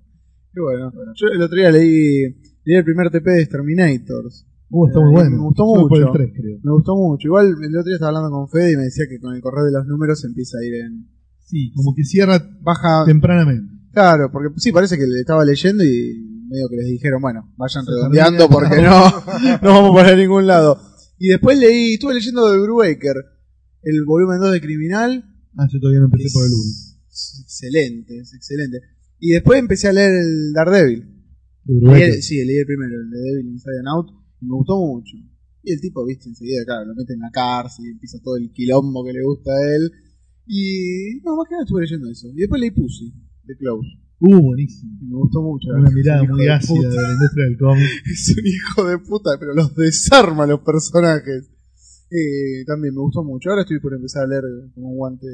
Qué bueno. Yo el otro día leí, leí el primer TP de Exterminators.
Uh, está
Eh,
muy bueno.
me gustó
por
mucho.
el 3, creo.
Me gustó mucho. Igual el otro día estaba hablando con Fede y me decía que con el correr de los números empieza a ir en.
Sí, como que cierra
Baja.
tempranamente.
Claro, porque sí, parece que le estaba leyendo y medio que les dijeron, bueno, vayan
Se
redondeando
termina.
porque no, no vamos para ningún lado. Y después leí, estuve leyendo de Brubaker, el volumen 2 de Criminal.
Ah, yo todavía no empecé por el 1.
Es excelente, es excelente. Y después empecé a leer el Daredevil.
De
Leí el- sí, leí el primero, el de Devil Inside and Out, y me gustó mucho. Y el tipo, viste, enseguida, claro, lo mete en la cárcel y empieza todo el quilombo que le gusta a él. Y no, más que nada estuve leyendo eso. Y después leí Pussy, de Close.
Uh, buenísimo.
Y me gustó mucho.
Una mirada muy
de
ácida
puta.
de la industria del cómic.
Es un hijo de puta, pero los desarma los personajes. Eh, también me gustó mucho. Ahora estoy por empezar a leer como un guante.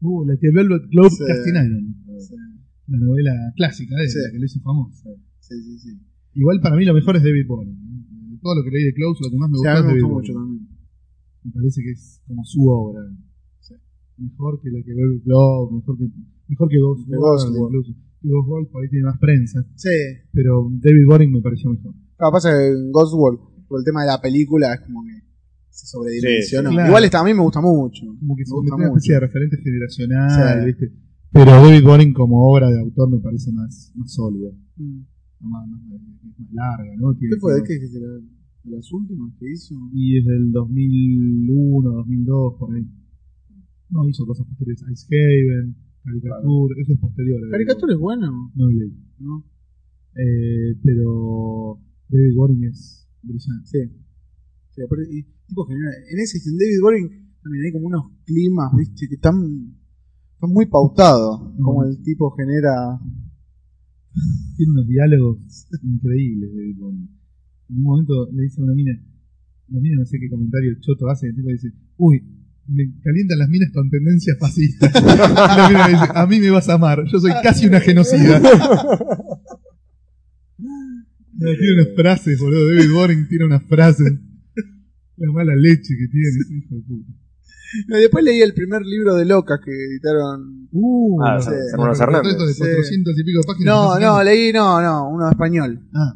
Uh, la que Velvet Glove
Sí.
Casting Iron.
Sí,
La novela clásica de
Sí.
la que lo hizo famoso.
sí, sí. sí.
Igual para mí lo mejor es David Bowie. ¿eh? De todo lo que leí de Close, lo que más me
Sí,
gustó
a mí
es
me
David
mucho también.
Me parece que es como su obra. Mejor que la que Velvet Glove, mejor que, mejor que Ghost
Que
World,
Ghost World.
incluso. Que Ghost World por ahí tiene más prensa.
Sí.
Pero David Boring me pareció mejor.
Lo que pasa es que en Ghost World, por el tema de la película, es como que se sobredimensionó.
Sí, sí, claro.
Igual esta a mí me gusta mucho.
Como que se
Me gusta
una especie de referente generacional,
Sí.
¿viste? Pero David Boring como obra de autor me parece más, más sólida.
Mm.
Más, más, más larga, ¿no? Tiene
¿Qué fue? ¿De qué? ¿De, la- de las últimas que hizo?
Y es del 2001, 2002, por ahí. No, hizo cosas posteriores. Ice Haven, Caricature, eso es posterior.
¿Caricatura es bueno?
No leí.
¿No?
Eh, pero David Boring es brillante.
Sí. Sí, y, tipo, genera, en ese en David Boring también hay como unos climas, viste, que están, están muy pautados. Como el tipo genera.
Tiene unos diálogos increíbles David Boring. En un momento le dice a una mina, la mina no sé qué comentario el choto hace, el tipo dice, uy, me calientan las minas con tendencias fascistas. Y la mina le dice, a mí me vas a amar, yo soy casi una genocida. No, tiene unas frases, boludo. David Boring tiene unas frases. La mala leche que tiene, ese hijo de puta.
Y después leí el primer libro de Locas que editaron.
Uh,
Ah, hermanos Hernández.
de
Sí.
400 y pico de páginas.
No, no, leí, no, no, uno español.
Ah,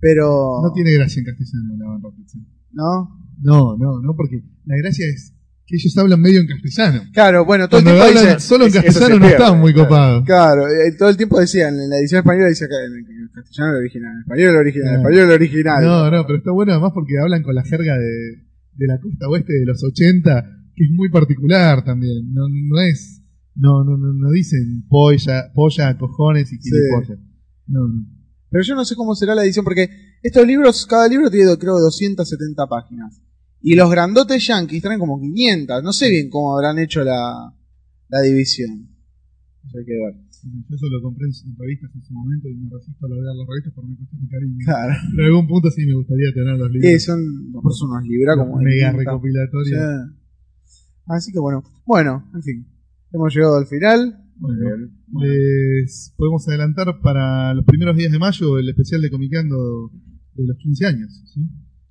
Pero.
no tiene gracia en castellano la.
¿No?
No, no, no, porque la gracia es que ellos hablan medio en castellano.
Claro, bueno, todo el tiempo
hablan
dice.
solo en castellano no estaban muy
claro.
copados.
Claro, eh, todo el tiempo decían, en la edición española dice acá, en el castellano el original, en español el original, en
Claro.
español el original.
No, no, pero está bueno además porque hablan con la jerga de, de la costa oeste de los 80, que es muy particular también. No, no es. No, no, no, no dicen polla, polla, cojones y gilipollas. No, no.
Pero yo no sé cómo será la edición, porque estos libros, cada libro tiene creo 270 páginas. Y los grandotes yankees traen como 500. No sé bien cómo habrán hecho la, la división. Hay que ver.
Yo eso lo compré en revistas en su momento y me resisto a lograr las revistas por una cuestión de cariño.
Claro.
Pero en algún punto sí me gustaría tener los libros.
son, por unos libros como
mega
500.
recopilatorios.
Sí. Así que bueno. Bueno, en fin. Hemos llegado al final.
Bueno, les podemos adelantar para los primeros días de mayo el especial de Comiqueando de los 15 años. ¿sí?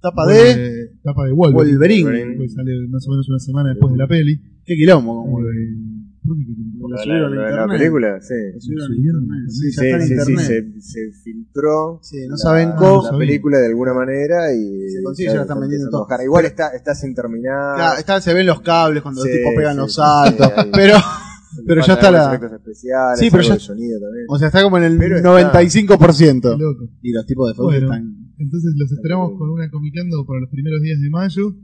Tapa de
eh, tapa de Wolverine.
Wolverine.
Que sale más o menos una semana después de la peli.
Qué quilombo con
Eh,
Wolverine.
¿Por qué qué-
Lo
La,
subieron
la- la película, sí.
Subieron internet. Sí,
Sí,
ya en
sí,
internet.
se, se filtró
Sí, no
la,
saben cómo.
la película de alguna manera y
Se consigue, ya la están vendiendo todo.
Igual está, está sin terminar.
Claro, está- se ven los cables cuando
Sí,
los tipos pegan
sí,
los saltos. pero, pero ya está la.
efectos especiales,
Sí, pero ya-
de sonido también.
O sea, está como en el
Pero está-
95%.
Qué loco.
Y los tipos de Fox
Bueno.
están.
Entonces los esperamos con una Comicando para los primeros días de mayo.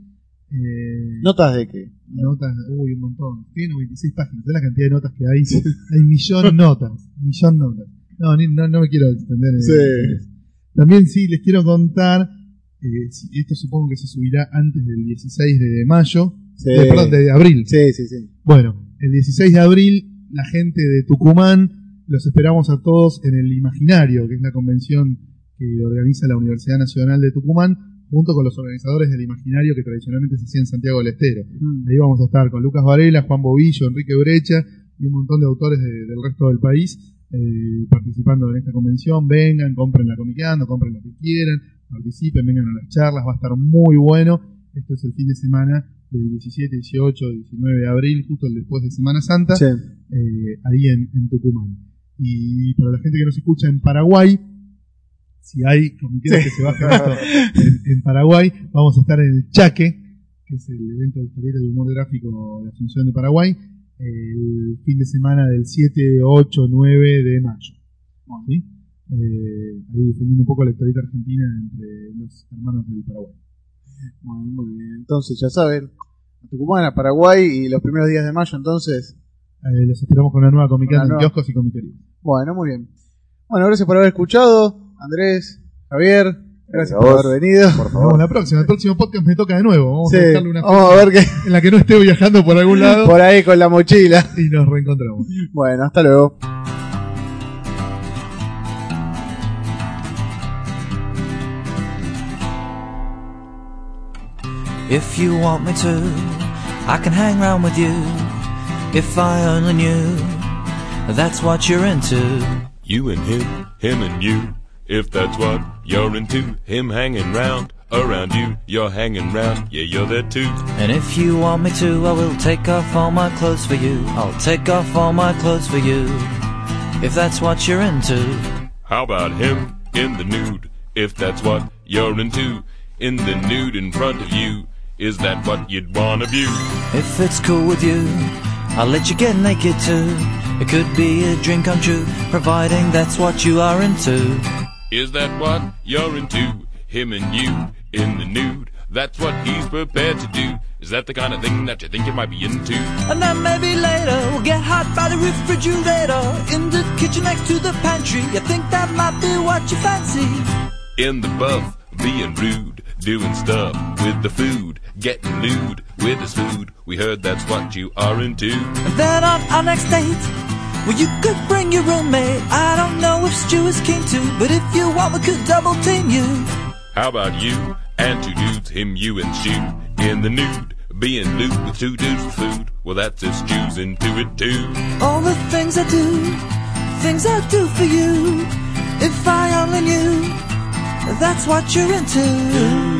Eh,
¿Notas de qué?
Notas, uy, un montón. Tiene 96 páginas. ¿Sabes la cantidad de notas que hay? Hay millón notas. Millón notas. No, ni- no, no me quiero extender. en-
Sí.
También sí, les quiero contar. eh, esto supongo que se subirá antes del 16 de mayo.
Sí.
eh, perdón, de abril.
Sí, sí, sí.
Bueno, el 16 de abril, la gente de Tucumán los esperamos a todos en el Imaginario, que es la convención que organiza la Universidad Nacional de Tucumán, junto con los organizadores del Imaginario que tradicionalmente se hacía en Santiago del Estero. Ahí vamos a estar con Lucas Varela, Juan Bobillo, Enrique Brecha y un montón de autores de- del resto del país eh, participando en esta convención. Vengan, compren la comiqueando, compren lo que quieran, participen, vengan a las charlas, va a estar muy bueno. Esto es el fin de semana del 17, 18, 19 de abril, justo después de Semana Santa,
Sí.
eh, ahí en, en Tucumán. Y para la gente que nos escucha en Paraguay, si hay comiqueros que se bajen esto en, en Paraguay, vamos a estar en el Chaque, que es el evento de historieta y humor gráfico de Asunción de Paraguay, el fin de semana del 7, 8, 9 de mayo. ¿Sí? Eh, ahí difundiendo un poco la historieta argentina entre los hermanos del Paraguay.
Bueno, muy bien. Entonces, ya saben, a Tucumán, a Paraguay y los primeros días de mayo, entonces.
Eh, los esperamos con una nueva comiquería en
nueva.
kioscos y comiquerías.
Bueno, muy bien. Bueno, gracias por haber escuchado. Andrés, Javier, gracias por haber venido.
Por favor.
la próxima. El próximo podcast me toca de nuevo. Vamos
Sí,
a buscarle una
vamos a ver qué
en la que no esté viajando por algún lado
por ahí con la mochila.
y nos reencontramos.
Bueno, hasta luego.
If you want me to, I can hang round with you. If I only knew that's what you're into.
You and him, him and you. If that's what you're into, him hanging round, around you, you're hanging round, yeah, you're there too.
And if you want me to, I will take off all my clothes for you. I'll take off all my clothes for you. If that's what you're into.
How about him in the nude? If that's what you're into, in the nude in front of you, is that what you'd wanna view?
If it's cool with you, I'll let you get naked too. It could be a dream come true, providing that's what you are into.
Is that what you're into? Him and you in the nude. That's what he's prepared to do. Is that the kind of thing that you think you might be into?
And then maybe later we'll get hot by the refrigerator in the kitchen next to the pantry. You think that might be what you fancy?
In the buff, being rude, doing stuff with the food, getting lewd with his food. We heard that's what you are into.
And then on our next date, well, you could bring your roommate. I don't know if Stu is keen to, but if you want, we could double team you.
How about you and two dudes, him, you, and Shoe in the nude, being lewd with two dudes with food? Well, that's just Jews into it too.
All the things I do, things I do for you. If I only knew that's what you're into.